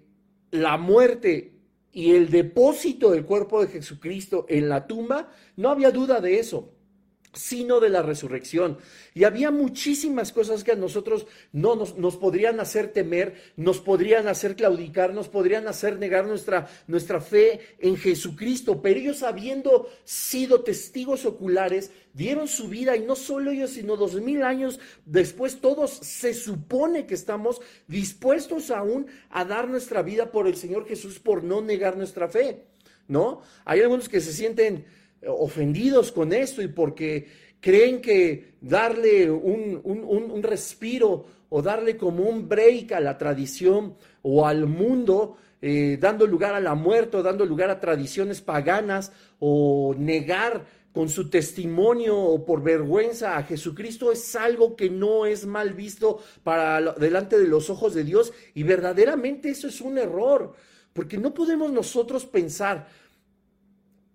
la muerte y el depósito del cuerpo de Jesucristo en la tumba, no había duda de eso sino de la resurrección. Y había muchísimas cosas que a nosotros no nos, nos, podrían hacer temer, nos podrían hacer claudicar, nos podrían hacer negar nuestra, nuestra fe en Jesucristo. Pero ellos, habiendo sido testigos oculares, dieron su vida y no solo ellos, sino dos mil años después, todos se supone que estamos dispuestos aún a dar nuestra vida por el Señor Jesús por no negar nuestra fe. ¿No? Hay algunos que se sienten ofendidos con esto y porque creen que darle un, respiro o darle como un break a la tradición o al mundo, eh, dando lugar a la muerte o dando lugar a tradiciones paganas o negar con su testimonio o por vergüenza a Jesucristo es algo que no es mal visto para delante de los ojos de Dios y verdaderamente eso es un error, porque no podemos nosotros pensar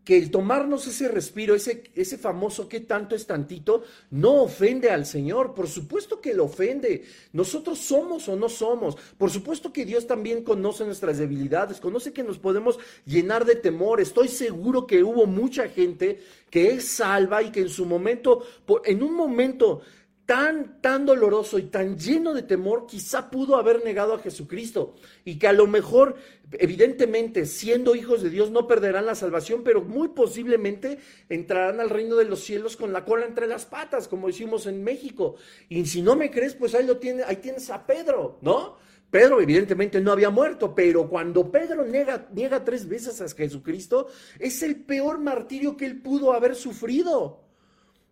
que el tomarnos ese respiro, ese, ese famoso qué tanto es tantito, no ofende al Señor. Por supuesto que lo ofende. Nosotros somos o no somos. Por supuesto que Dios también conoce nuestras debilidades, conoce que nos podemos llenar de temor. Estoy seguro que hubo mucha gente que es salva y que en su momento, en un momento tan, tan doloroso y tan lleno de temor, quizá pudo haber negado a Jesucristo y que a lo mejor, evidentemente, siendo hijos de Dios, no perderán la salvación, pero muy posiblemente entrarán al reino de los cielos con la cola entre las patas, como hicimos en México. Y si no me crees, pues ahí lo tiene, ahí tienes a Pedro, ¿no? Pedro evidentemente no había muerto, pero cuando Pedro niega, niega tres veces a Jesucristo, es el peor martirio que él pudo haber sufrido.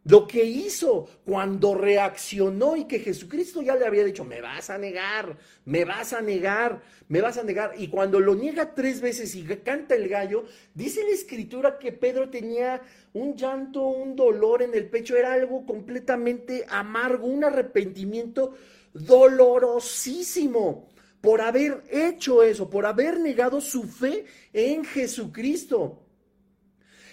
Lo que hizo cuando reaccionó y que Jesucristo ya le había dicho, me vas a negar, me vas a negar, me vas a negar. Y cuando lo niega tres veces y canta el gallo, dice la escritura que Pedro tenía un llanto, un dolor en el pecho, era algo completamente amargo, un arrepentimiento dolorosísimo por haber hecho eso, por haber negado su fe en Jesucristo.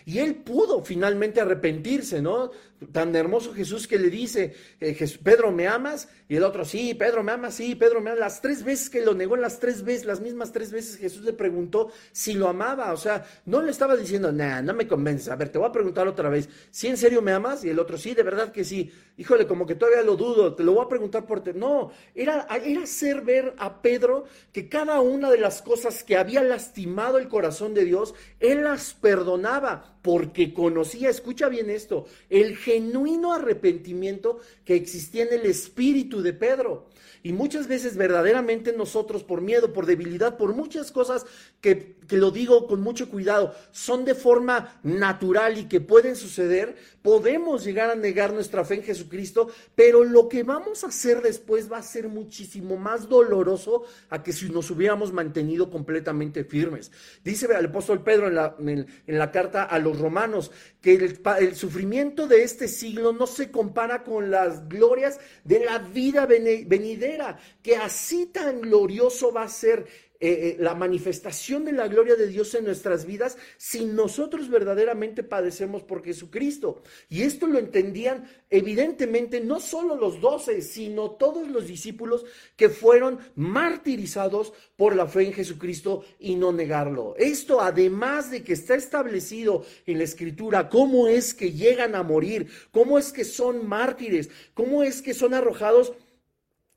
Y él pudo finalmente arrepentirse, ¿no? Tan hermoso Jesús que le dice, eh, Pedro, ¿me amas? Y el otro, sí, Pedro, ¿me amas? Sí, Pedro, ¿me amas? Las tres veces que lo negó, las tres veces, las mismas tres veces Jesús le preguntó si lo amaba. O sea, no le estaba diciendo, nah, no me convences. A ver, te voy a preguntar otra vez, ¿sí en serio me amas? Y el otro, sí, de verdad que sí. Híjole, como que todavía lo dudo, te lo voy a preguntar por... Te... No, era, era hacer ver a Pedro que cada una de las cosas que había lastimado el corazón de Dios, él las perdonaba porque conocía, escucha bien esto, el genuino arrepentimiento que existía en el espíritu de Pedro. Y muchas veces verdaderamente nosotros por miedo, por debilidad, por muchas cosas que, que, lo digo con mucho cuidado, son de forma natural y que pueden suceder, podemos llegar a negar nuestra fe en Jesucristo, pero lo que vamos a hacer después va a ser muchísimo más doloroso a que si nos hubiéramos mantenido completamente firmes. Dice el apóstol Pedro en la, en, la carta a los romanos que el, el sufrimiento de este siglo no se compara con las glorias de la vida venidera, que así tan glorioso va a ser eh, eh, la manifestación de la gloria de Dios en nuestras vidas si nosotros verdaderamente padecemos por Jesucristo. Y esto lo entendían evidentemente no solo los doce, sino todos los discípulos que fueron martirizados por la fe en Jesucristo y no negarlo. Esto además de que está establecido en la escritura cómo es que llegan a morir, cómo es que son mártires, cómo es que son arrojados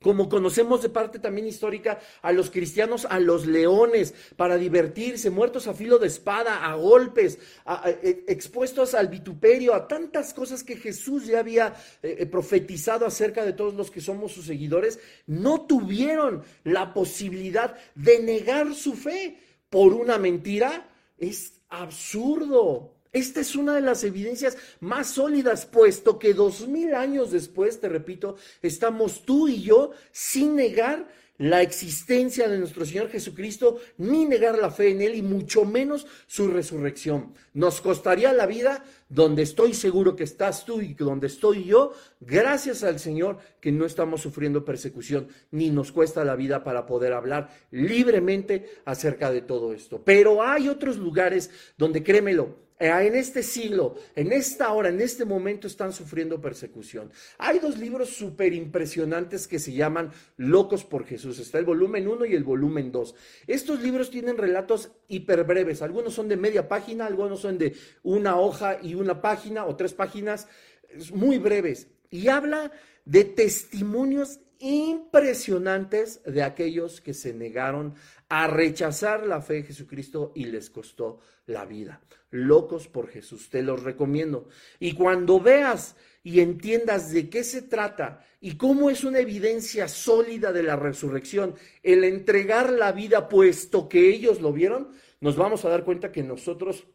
como conocemos de parte también histórica a los cristianos, a los leones, para divertirse, muertos a filo de espada, a golpes, e, expuestos al vituperio, a tantas cosas que Jesús ya había eh, eh, profetizado acerca de todos los que somos sus seguidores, no tuvieron la posibilidad de negar su fe por una mentira. Es absurdo. Esta es una de las evidencias más sólidas, puesto que dos mil años después, te repito, estamos tú y yo sin negar la existencia de nuestro Señor Jesucristo, ni negar la fe en Él y mucho menos su resurrección. Nos costaría la vida donde estoy seguro que estás tú y donde estoy yo, gracias al Señor que no estamos sufriendo persecución, ni nos cuesta la vida para poder hablar libremente acerca de todo esto. Pero hay otros lugares donde, créemelo, en este siglo, en esta hora, en este momento están sufriendo persecución. Hay dos libros súper impresionantes que se llaman Locos por Jesús. Está el volumen 1 y el volumen 2. Estos libros tienen relatos hiper breves. Algunos son de media página, algunos son de una hoja y una página o tres páginas, muy breves. Y habla de testimonios impresionantes de aquellos que se negaron a rechazar la fe de Jesucristo y les costó la vida. Locos por Jesús, te los recomiendo. Y cuando veas y entiendas de qué se trata y cómo es una evidencia sólida de la resurrección, el entregar la vida puesto que ellos lo vieron, nos vamos a dar cuenta que nosotros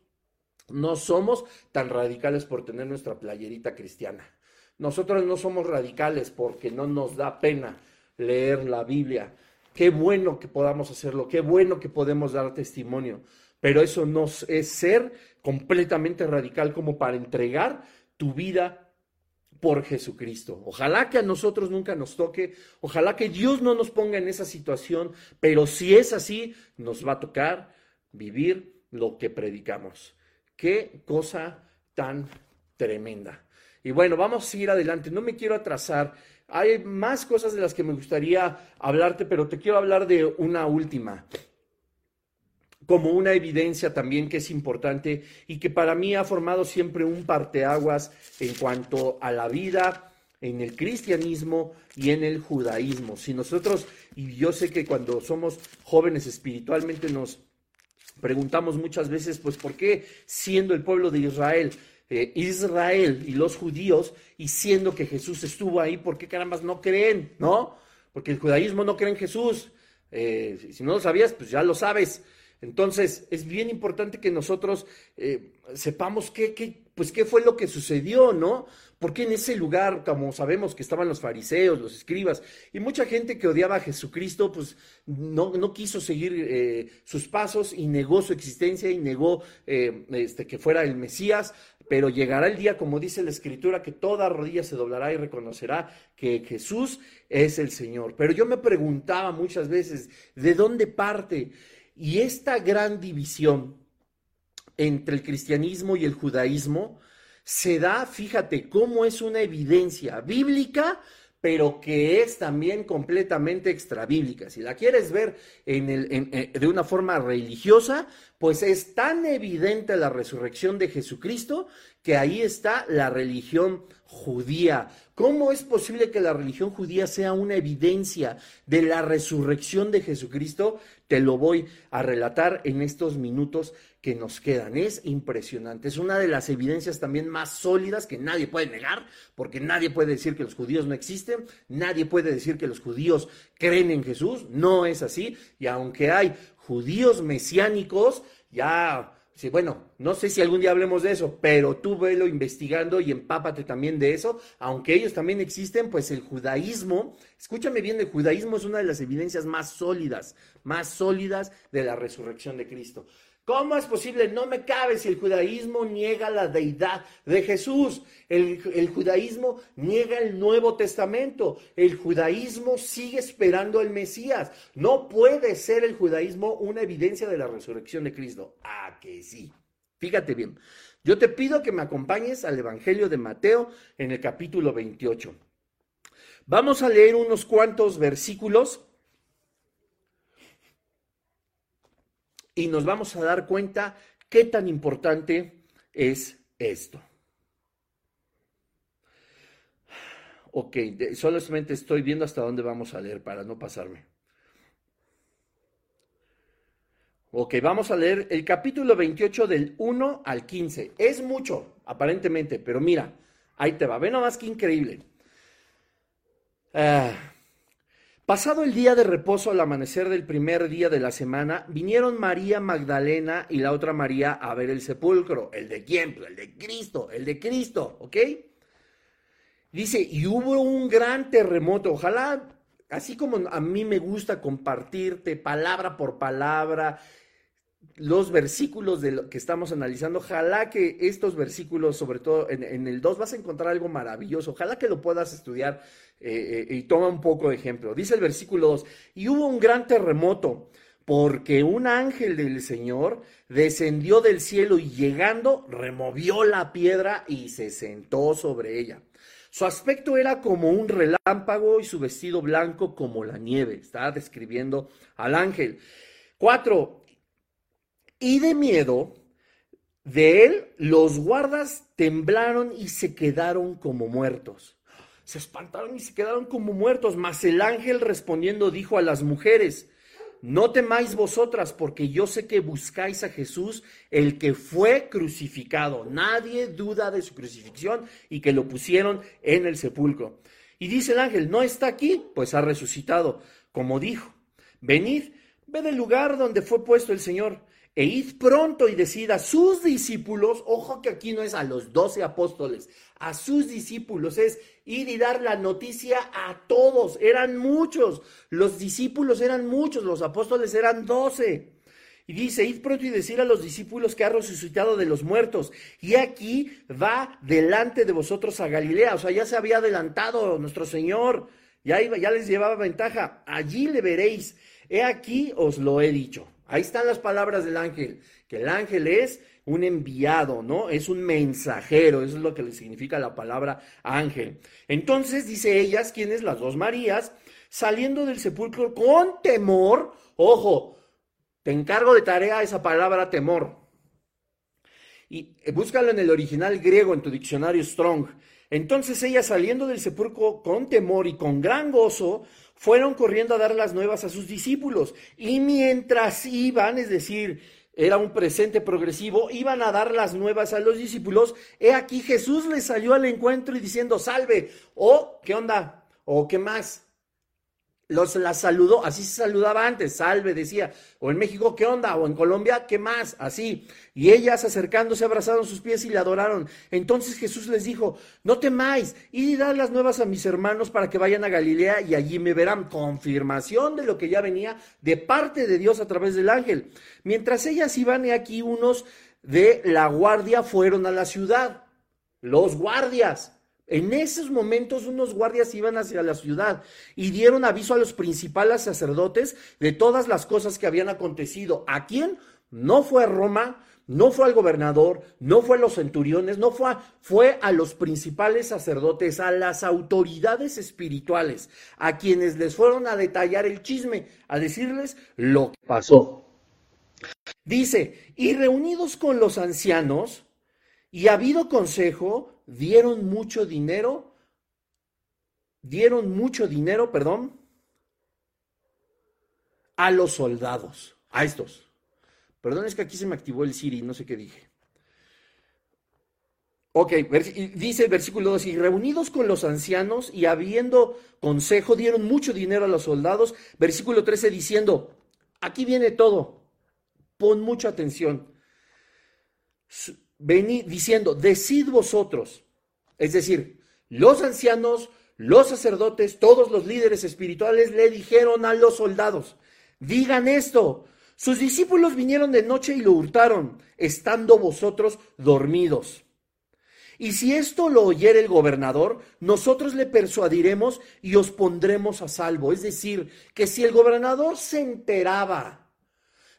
no somos tan radicales por tener nuestra playerita cristiana. Nosotros no somos radicales porque no nos da pena leer la Biblia. Qué bueno que podamos hacerlo, qué bueno que podemos dar testimonio, pero eso no es ser completamente radical como para entregar tu vida por Jesucristo. Ojalá que a nosotros nunca nos toque, ojalá que Dios no nos ponga en esa situación, pero si es así, nos va a tocar vivir lo que predicamos. Qué cosa tan tremenda. Y bueno, vamos a ir adelante. No me quiero atrasar. Hay más cosas de las que me gustaría hablarte, pero te quiero hablar de una última como una evidencia también que es importante y que para mí ha formado siempre un parteaguas en cuanto a la vida en el cristianismo y en el judaísmo. Si nosotros, y yo sé que cuando somos jóvenes espiritualmente nos preguntamos muchas veces, pues, ¿por qué siendo el pueblo de Israel eh, Israel y los judíos, y siendo que Jesús estuvo ahí, ¿por qué carambas no creen? ¿No? Porque el judaísmo no cree en Jesús. Eh, si no lo sabías, pues ya lo sabes. Entonces, es bien importante que nosotros eh, sepamos qué, qué, pues qué fue lo que sucedió, ¿no? Porque en ese lugar, como sabemos que estaban los fariseos, los escribas, y mucha gente que odiaba a Jesucristo, pues no, no quiso seguir sus pasos y negó su existencia y negó este, que fuera el Mesías, pero llegará el día, como dice la Escritura, que toda rodilla se doblará y reconocerá que Jesús es el Señor. Pero yo me preguntaba muchas veces, ¿de dónde parte? Y esta gran división entre el cristianismo y el judaísmo se da, fíjate, cómo es una evidencia bíblica, pero que es también completamente extrabíblica. Si la quieres ver eh, de una forma religiosa, pues es tan evidente la resurrección de Jesucristo que ahí está la religión judía. ¿Cómo es posible que la religión judía sea una evidencia de la resurrección de Jesucristo? Te lo voy a relatar en estos minutos que nos quedan. Es impresionante. Es una de las evidencias también más sólidas que nadie puede negar, porque nadie puede decir que los judíos no existen, nadie puede decir que los judíos creen en Jesús. No es así. Y aunque hay judíos mesiánicos, ya Sí, bueno, no sé si algún día hablemos de eso, pero tú velo investigando y empápate también de eso, aunque ellos también existen, pues el judaísmo, escúchame bien, el judaísmo es una de las evidencias más sólidas, más sólidas de la resurrección de Cristo. ¿Cómo es posible? No me cabe si el judaísmo niega la deidad de Jesús. El, el, judaísmo niega el Nuevo Testamento. El judaísmo sigue esperando al Mesías. No puede ser el judaísmo una evidencia de la resurrección de Cristo. Ah, que sí. Fíjate bien. Yo te pido que me acompañes al Evangelio de Mateo en el capítulo 28. Vamos a leer unos cuantos versículos y nos vamos a dar cuenta qué tan importante es esto. Ok, solamente estoy viendo hasta dónde vamos a leer para no pasarme. Ok, vamos a leer el capítulo 28 del 1 al 15. Es mucho, aparentemente, pero mira, ahí te va. Ve nomás qué increíble. Ah, pasado el día de reposo al amanecer del primer día de la semana, vinieron María Magdalena y la otra María a ver el sepulcro. ¿El de quién? El de Cristo, el de Cristo, ¿ok? Dice, y hubo un gran terremoto. Ojalá, así como a mí me gusta compartirte palabra por palabra los versículos de lo que estamos analizando, ojalá que estos versículos, sobre todo en, el 2, vas a encontrar algo maravilloso. Ojalá que lo puedas estudiar eh, eh, y toma un poco de ejemplo. Dice el versículo 2, y hubo un gran terremoto porque un ángel del Señor descendió del cielo y llegando removió la piedra y se sentó sobre ella. Su aspecto era como un relámpago y su vestido blanco como la nieve. Está describiendo al ángel. Cuatro. Y de miedo de él, los guardas temblaron y se quedaron como muertos. Se espantaron y se quedaron como muertos. Mas el ángel respondiendo dijo a las mujeres, no temáis vosotras, porque yo sé que buscáis a Jesús, el que fue crucificado. Nadie duda de su crucifixión y que lo pusieron en el sepulcro. Y dice el ángel, no está aquí, pues ha resucitado, como dijo. Venid, ve del lugar donde fue puesto el Señor e id pronto y decid a sus discípulos, ojo que aquí no es a los doce apóstoles, a sus discípulos es ir y dar la noticia a todos, eran muchos, los discípulos eran muchos, los apóstoles eran doce. Y dice, id pronto y decir a los discípulos que ha resucitado de los muertos. Y aquí va delante de vosotros a Galilea. O sea, ya se había adelantado nuestro Señor. Ya, ya les llevaba ventaja. Allí le veréis. He aquí os lo he dicho. Ahí están las palabras del ángel, que el ángel es un enviado, ¿no? Es un mensajero, eso es lo que le significa la palabra ángel. Entonces, dice ellas, quienes las dos Marías, saliendo del sepulcro con temor, ojo, te encargo de tarea esa palabra temor. Y eh, búscalo en el original griego, en tu diccionario Strong. Entonces ellas saliendo del sepulcro con temor y con gran gozo, fueron corriendo a dar las nuevas a sus discípulos. Y mientras iban, es decir, era un presente progresivo, iban a dar las nuevas a los discípulos, he aquí Jesús les salió al encuentro y diciendo, salve, o, ¿qué onda? ¿O qué más? Los la saludó, así se saludaba antes, salve, decía, o en México, ¿qué onda? O en Colombia, ¿qué más? Así. Y ellas acercándose abrazaron sus pies y le adoraron. Entonces Jesús les dijo, no temáis, id y dad las nuevas a mis hermanos para que vayan a Galilea y allí me verán. Confirmación de lo que ya venía de parte de Dios a través del ángel. Mientras ellas iban, y aquí unos de la guardia fueron a la ciudad. Los guardias en esos momentos unos guardias iban hacia la ciudad y dieron aviso a los principales sacerdotes de todas las cosas que habían acontecido. ¿A quién? No fue a Roma, no fue al gobernador, no fue a los centuriones, no fue a, fue a los principales sacerdotes, a las autoridades espirituales, a quienes les fueron a detallar el chisme, a decirles lo que pasó. Dice, y reunidos con los ancianos, y habido consejo, dieron mucho dinero, dieron mucho dinero, perdón, a los soldados, a estos. Perdón, es que aquí se me activó el Siri, no sé qué dije. Ok, dice el versículo 2, y reunidos con los ancianos y habiendo consejo, dieron mucho dinero a los soldados. Versículo 13 diciendo, aquí viene todo, pon mucha atención vení diciendo, decid vosotros, es decir, los ancianos, los sacerdotes, todos los líderes espirituales le dijeron a los soldados, digan esto, sus discípulos vinieron de noche y lo hurtaron, estando vosotros dormidos. Y si esto lo oyere el gobernador, nosotros le persuadiremos y os pondremos a salvo. Es decir, que si el gobernador se enteraba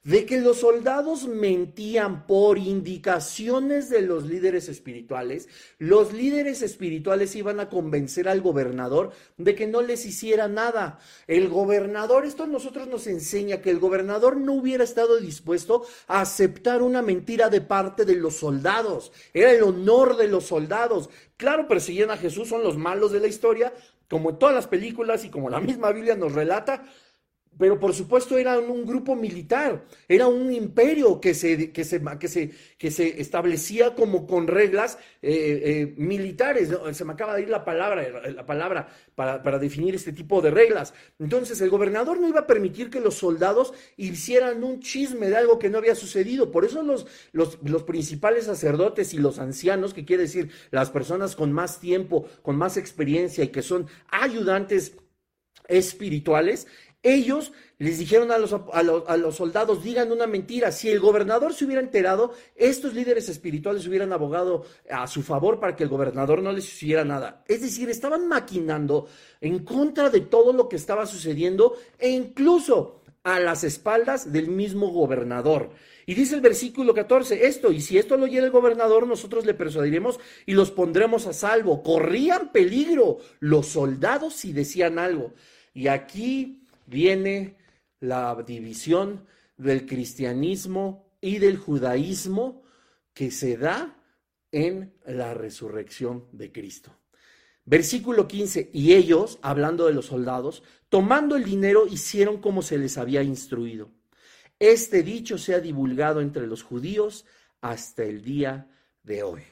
de que los soldados mentían por indicaciones de los líderes espirituales, los líderes espirituales iban a convencer al gobernador de que no les hiciera nada. El gobernador, esto a nosotros nos enseña que el gobernador no hubiera estado dispuesto a aceptar una mentira de parte de los soldados. Era el honor de los soldados. Claro, persiguen a Jesús, son los malos de la historia, como en todas las películas y como la misma Biblia nos relata, pero por supuesto era un grupo militar, era un imperio que se, que se, que se, que se establecía como con reglas eh, eh, militares. Se me acaba de ir la palabra, la palabra para, para, definir este tipo de reglas. Entonces el gobernador no iba a permitir que los soldados hicieran un chisme de algo que no había sucedido. Por eso los, los, los principales sacerdotes y los ancianos, que quiere decir las personas con más tiempo, con más experiencia y que son ayudantes espirituales, ellos les dijeron a los, a, los, soldados, digan una mentira. Si el gobernador se hubiera enterado, estos líderes espirituales hubieran abogado a su favor para que el gobernador no les hiciera nada. Es decir, estaban maquinando en contra de todo lo que estaba sucediendo e incluso a las espaldas del mismo gobernador. Y dice el versículo 14, esto, y si esto lo oyera el gobernador, nosotros le persuadiremos y los pondremos a salvo. Corrían peligro los soldados si decían algo. Y aquí viene la división del cristianismo y del judaísmo que se da en la resurrección de Cristo. Versículo 15, y ellos, hablando de los soldados, tomando el dinero, hicieron como se les había instruido. Este dicho se ha divulgado entre los judíos hasta el día de hoy.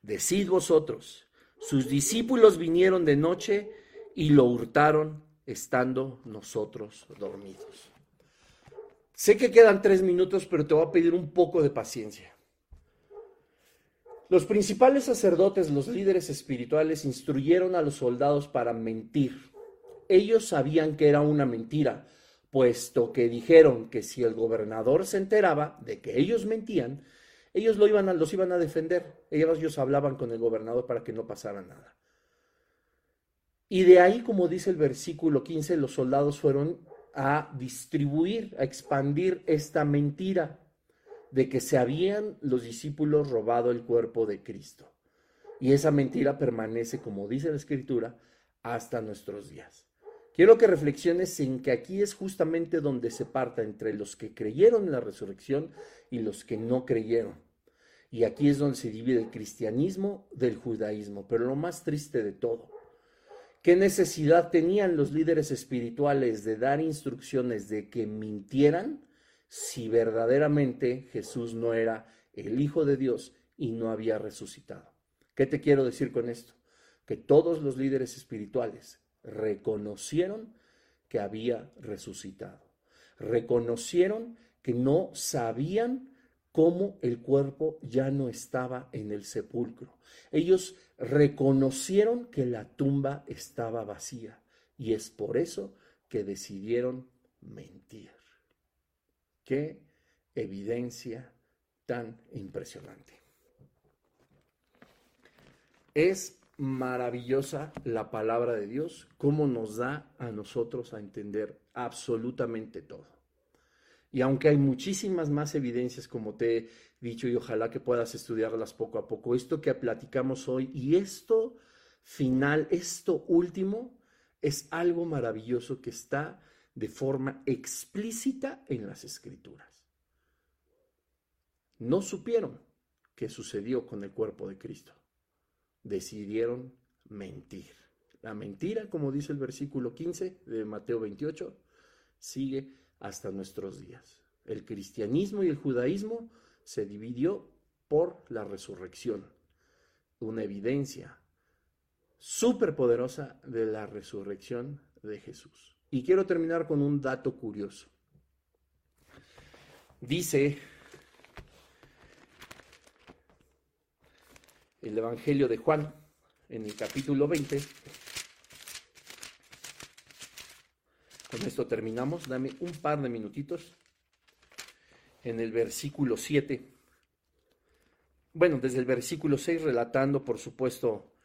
Decid vosotros, sus discípulos vinieron de noche y lo hurtaron estando nosotros dormidos. Sé que quedan tres minutos, pero te voy a pedir un poco de paciencia. Los principales sacerdotes, los líderes espirituales, instruyeron a los soldados para mentir. Ellos sabían que era una mentira, puesto que dijeron que si el gobernador se enteraba de que ellos mentían, ellos lo iban a, los iban a defender. Ellos hablaban con el gobernador para que no pasara nada. Y de ahí, como dice el versículo 15, los soldados fueron a distribuir, a expandir esta mentira de que se habían los discípulos robado el cuerpo de Cristo. Y esa mentira permanece, como dice la Escritura, hasta nuestros días. Quiero que reflexiones en que aquí es justamente donde se parta entre los que creyeron en la resurrección y los que no creyeron. Y aquí es donde se divide el cristianismo del judaísmo. Pero lo más triste de todo ¿Qué necesidad tenían los líderes espirituales de dar instrucciones de que mintieran si verdaderamente Jesús no era el Hijo de Dios y no había resucitado? ¿Qué te quiero decir con esto? Que todos los líderes espirituales reconocieron que había resucitado. Reconocieron que no sabían cómo el cuerpo ya no estaba en el sepulcro. Ellos reconocieron que la tumba estaba vacía y es por eso que decidieron mentir. Qué evidencia tan impresionante. Es maravillosa la palabra de Dios, cómo nos da a nosotros a entender absolutamente todo. Y aunque hay muchísimas más evidencias, como te he dicho, y ojalá que puedas estudiarlas poco a poco, esto que platicamos hoy y esto final, esto último, es algo maravilloso que está de forma explícita en las escrituras. No supieron qué sucedió con el cuerpo de Cristo. Decidieron mentir. La mentira, como dice el versículo 15 de Mateo 28, sigue hasta nuestros días. El cristianismo y el judaísmo se dividió por la resurrección, una evidencia súper poderosa de la resurrección de Jesús. Y quiero terminar con un dato curioso. Dice el Evangelio de Juan en el capítulo 20, Con esto terminamos. Dame un par de minutitos. En el versículo 7. Bueno, desde el versículo 6, relatando, por supuesto,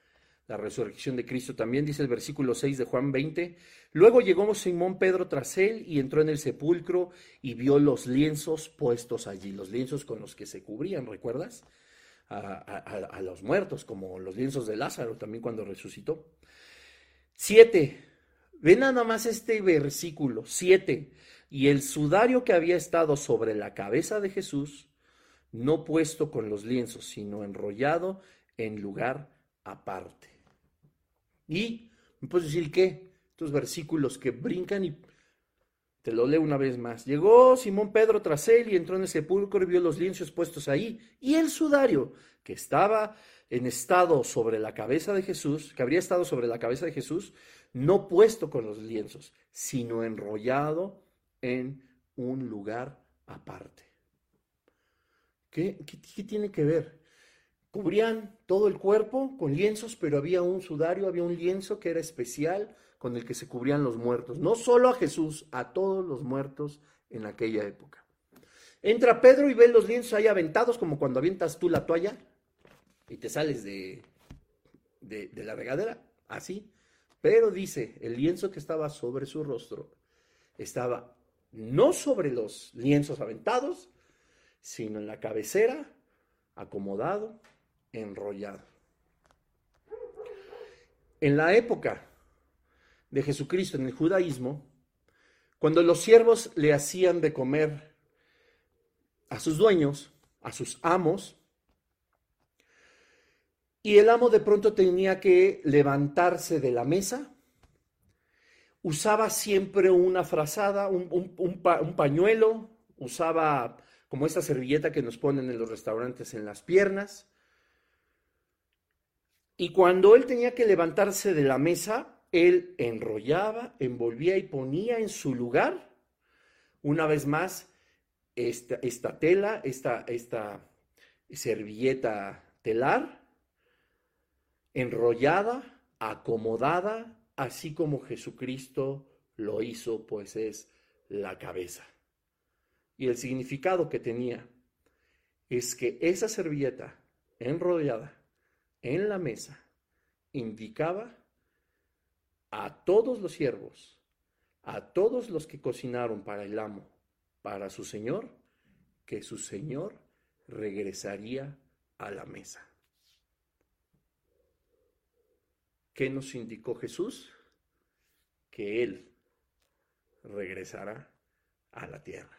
la resurrección de Cristo. También dice el versículo 6 de Juan 20. Luego llegó Simón Pedro tras él y entró en el sepulcro y vio los lienzos puestos allí, los lienzos con los que se cubrían, ¿recuerdas? A, los muertos, como los lienzos de Lázaro también cuando resucitó. Siete, Ve nada más este versículo 7. Y el sudario que había estado sobre la cabeza de Jesús, no puesto con los lienzos, sino enrollado en lugar aparte. Y me puedes decir qué, estos versículos que brincan y te lo leo una vez más. Llegó Simón Pedro tras él y entró en el sepulcro y vio los lienzos puestos ahí y el sudario que estaba en estado sobre la cabeza de Jesús, que habría estado sobre la cabeza de Jesús, no puesto con los lienzos, sino enrollado en un lugar aparte. ¿Qué, qué, tiene que ver? Cubrían todo el cuerpo con lienzos, pero había un sudario, había un lienzo que era especial con el que se cubrían los muertos. No solo a Jesús, a todos los muertos en aquella época. Entra Pedro y ve los lienzos ahí aventados, como cuando avientas tú la toalla y te sales de, de, de la regadera, así. Pero dice, el lienzo que estaba sobre su rostro estaba no sobre los lienzos aventados, sino en la cabecera, acomodado, enrollado. En la época de Jesucristo, en el judaísmo, cuando los siervos le hacían de comer a sus dueños, a sus amos, y el amo de pronto tenía que levantarse de la mesa, usaba siempre una frazada, un, pañuelo, usaba como esta servilleta que nos ponen en los restaurantes en las piernas. Y cuando él tenía que levantarse de la mesa, él enrollaba, envolvía y ponía en su lugar, una vez más, esta, tela, esta, esta servilleta telar, enrollada, acomodada, así como Jesucristo lo hizo, pues es la cabeza. Y el significado que tenía es que esa servilleta enrollada en la mesa indicaba a todos los siervos, a todos los que cocinaron para el amo, para su señor, que su señor regresaría a la mesa. ¿Qué nos indicó Jesús? Que Él regresará a la tierra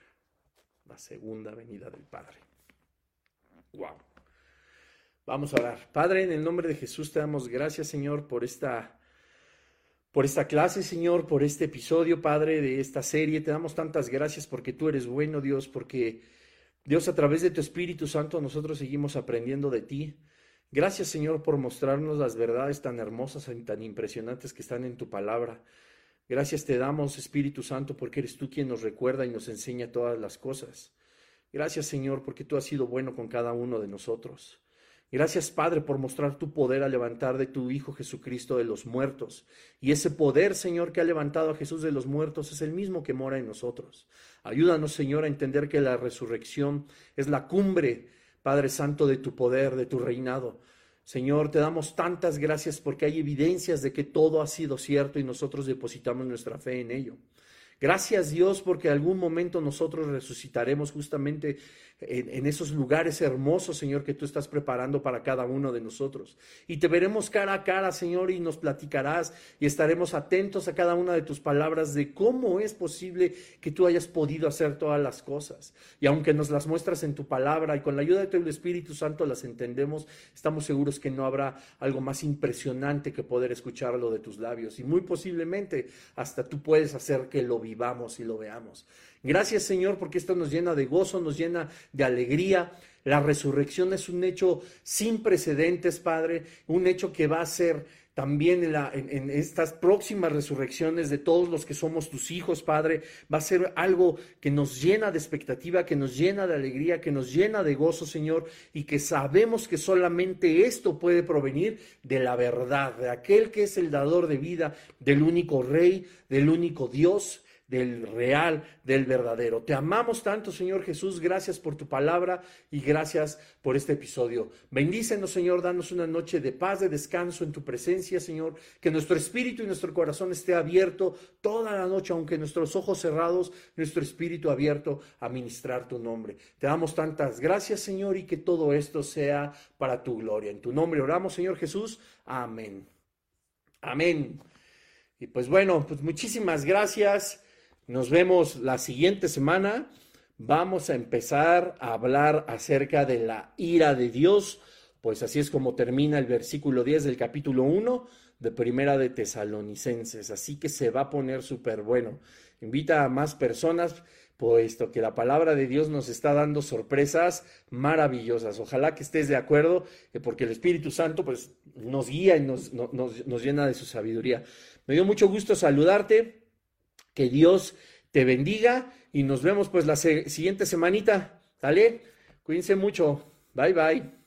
la segunda venida del Padre. Wow. Vamos a orar. Padre, en el nombre de Jesús te damos gracias, Señor, por esta por esta clase, Señor, por este episodio, Padre, de esta serie. Te damos tantas gracias porque tú eres bueno, Dios, porque Dios, a través de tu Espíritu Santo, nosotros seguimos aprendiendo de ti. Gracias, Señor, por mostrarnos las verdades tan hermosas y tan impresionantes que están en tu palabra. Gracias te damos, Espíritu Santo, porque eres tú quien nos recuerda y nos enseña todas las cosas. Gracias, Señor, porque tú has sido bueno con cada uno de nosotros. Gracias, Padre, por mostrar tu poder a levantar de tu Hijo Jesucristo de los muertos. Y ese poder, Señor, que ha levantado a Jesús de los muertos es el mismo que mora en nosotros. Ayúdanos, Señor, a entender que la resurrección es la cumbre, Padre Santo, de tu poder, de tu reinado. Señor, te damos tantas gracias porque hay evidencias de que todo ha sido cierto y nosotros depositamos nuestra fe en ello. Gracias Dios porque algún momento nosotros resucitaremos justamente en, esos lugares hermosos, Señor, que tú estás preparando para cada uno de nosotros. Y te veremos cara a cara, Señor, y nos platicarás y estaremos atentos a cada una de tus palabras de cómo es posible que tú hayas podido hacer todas las cosas. Y aunque nos las muestras en tu palabra y con la ayuda de tu Espíritu Santo las entendemos, estamos seguros que no habrá algo más impresionante que poder escucharlo de tus labios. Y muy posiblemente hasta tú puedes hacer que lo vivamos y lo veamos. Gracias Señor porque esto nos llena de gozo, nos llena de alegría. La resurrección es un hecho sin precedentes, Padre, un hecho que va a ser también en, en, estas próximas resurrecciones de todos los que somos tus hijos, Padre, va a ser algo que nos llena de expectativa, que nos llena de alegría, que nos llena de gozo, Señor, y que sabemos que solamente esto puede provenir de la verdad, de aquel que es el dador de vida, del único Rey, del único Dios del real, del verdadero. Te amamos tanto, Señor Jesús. Gracias por tu palabra y gracias por este episodio. Bendícenos, Señor. Danos una noche de paz, de descanso en tu presencia, Señor. Que nuestro espíritu y nuestro corazón esté abierto toda la noche, aunque nuestros ojos cerrados, nuestro espíritu abierto a ministrar tu nombre. Te damos tantas gracias, Señor, y que todo esto sea para tu gloria. En tu nombre oramos, Señor Jesús. Amén. Amén. Y pues bueno, pues muchísimas gracias. Nos vemos la siguiente semana. Vamos a empezar a hablar acerca de la ira de Dios, pues así es como termina el versículo 10 del capítulo 1. de Primera de Tesalonicenses, así que se va a poner súper bueno. Invita a más personas, puesto que la palabra de Dios nos está dando sorpresas maravillosas. Ojalá que estés de acuerdo, eh, porque el Espíritu Santo pues, nos guía y nos, nos llena de su sabiduría. Me dio mucho gusto saludarte, que Dios te bendiga y nos vemos pues la siguiente semanita. ¿Sale? Cuídense mucho. Bye bye.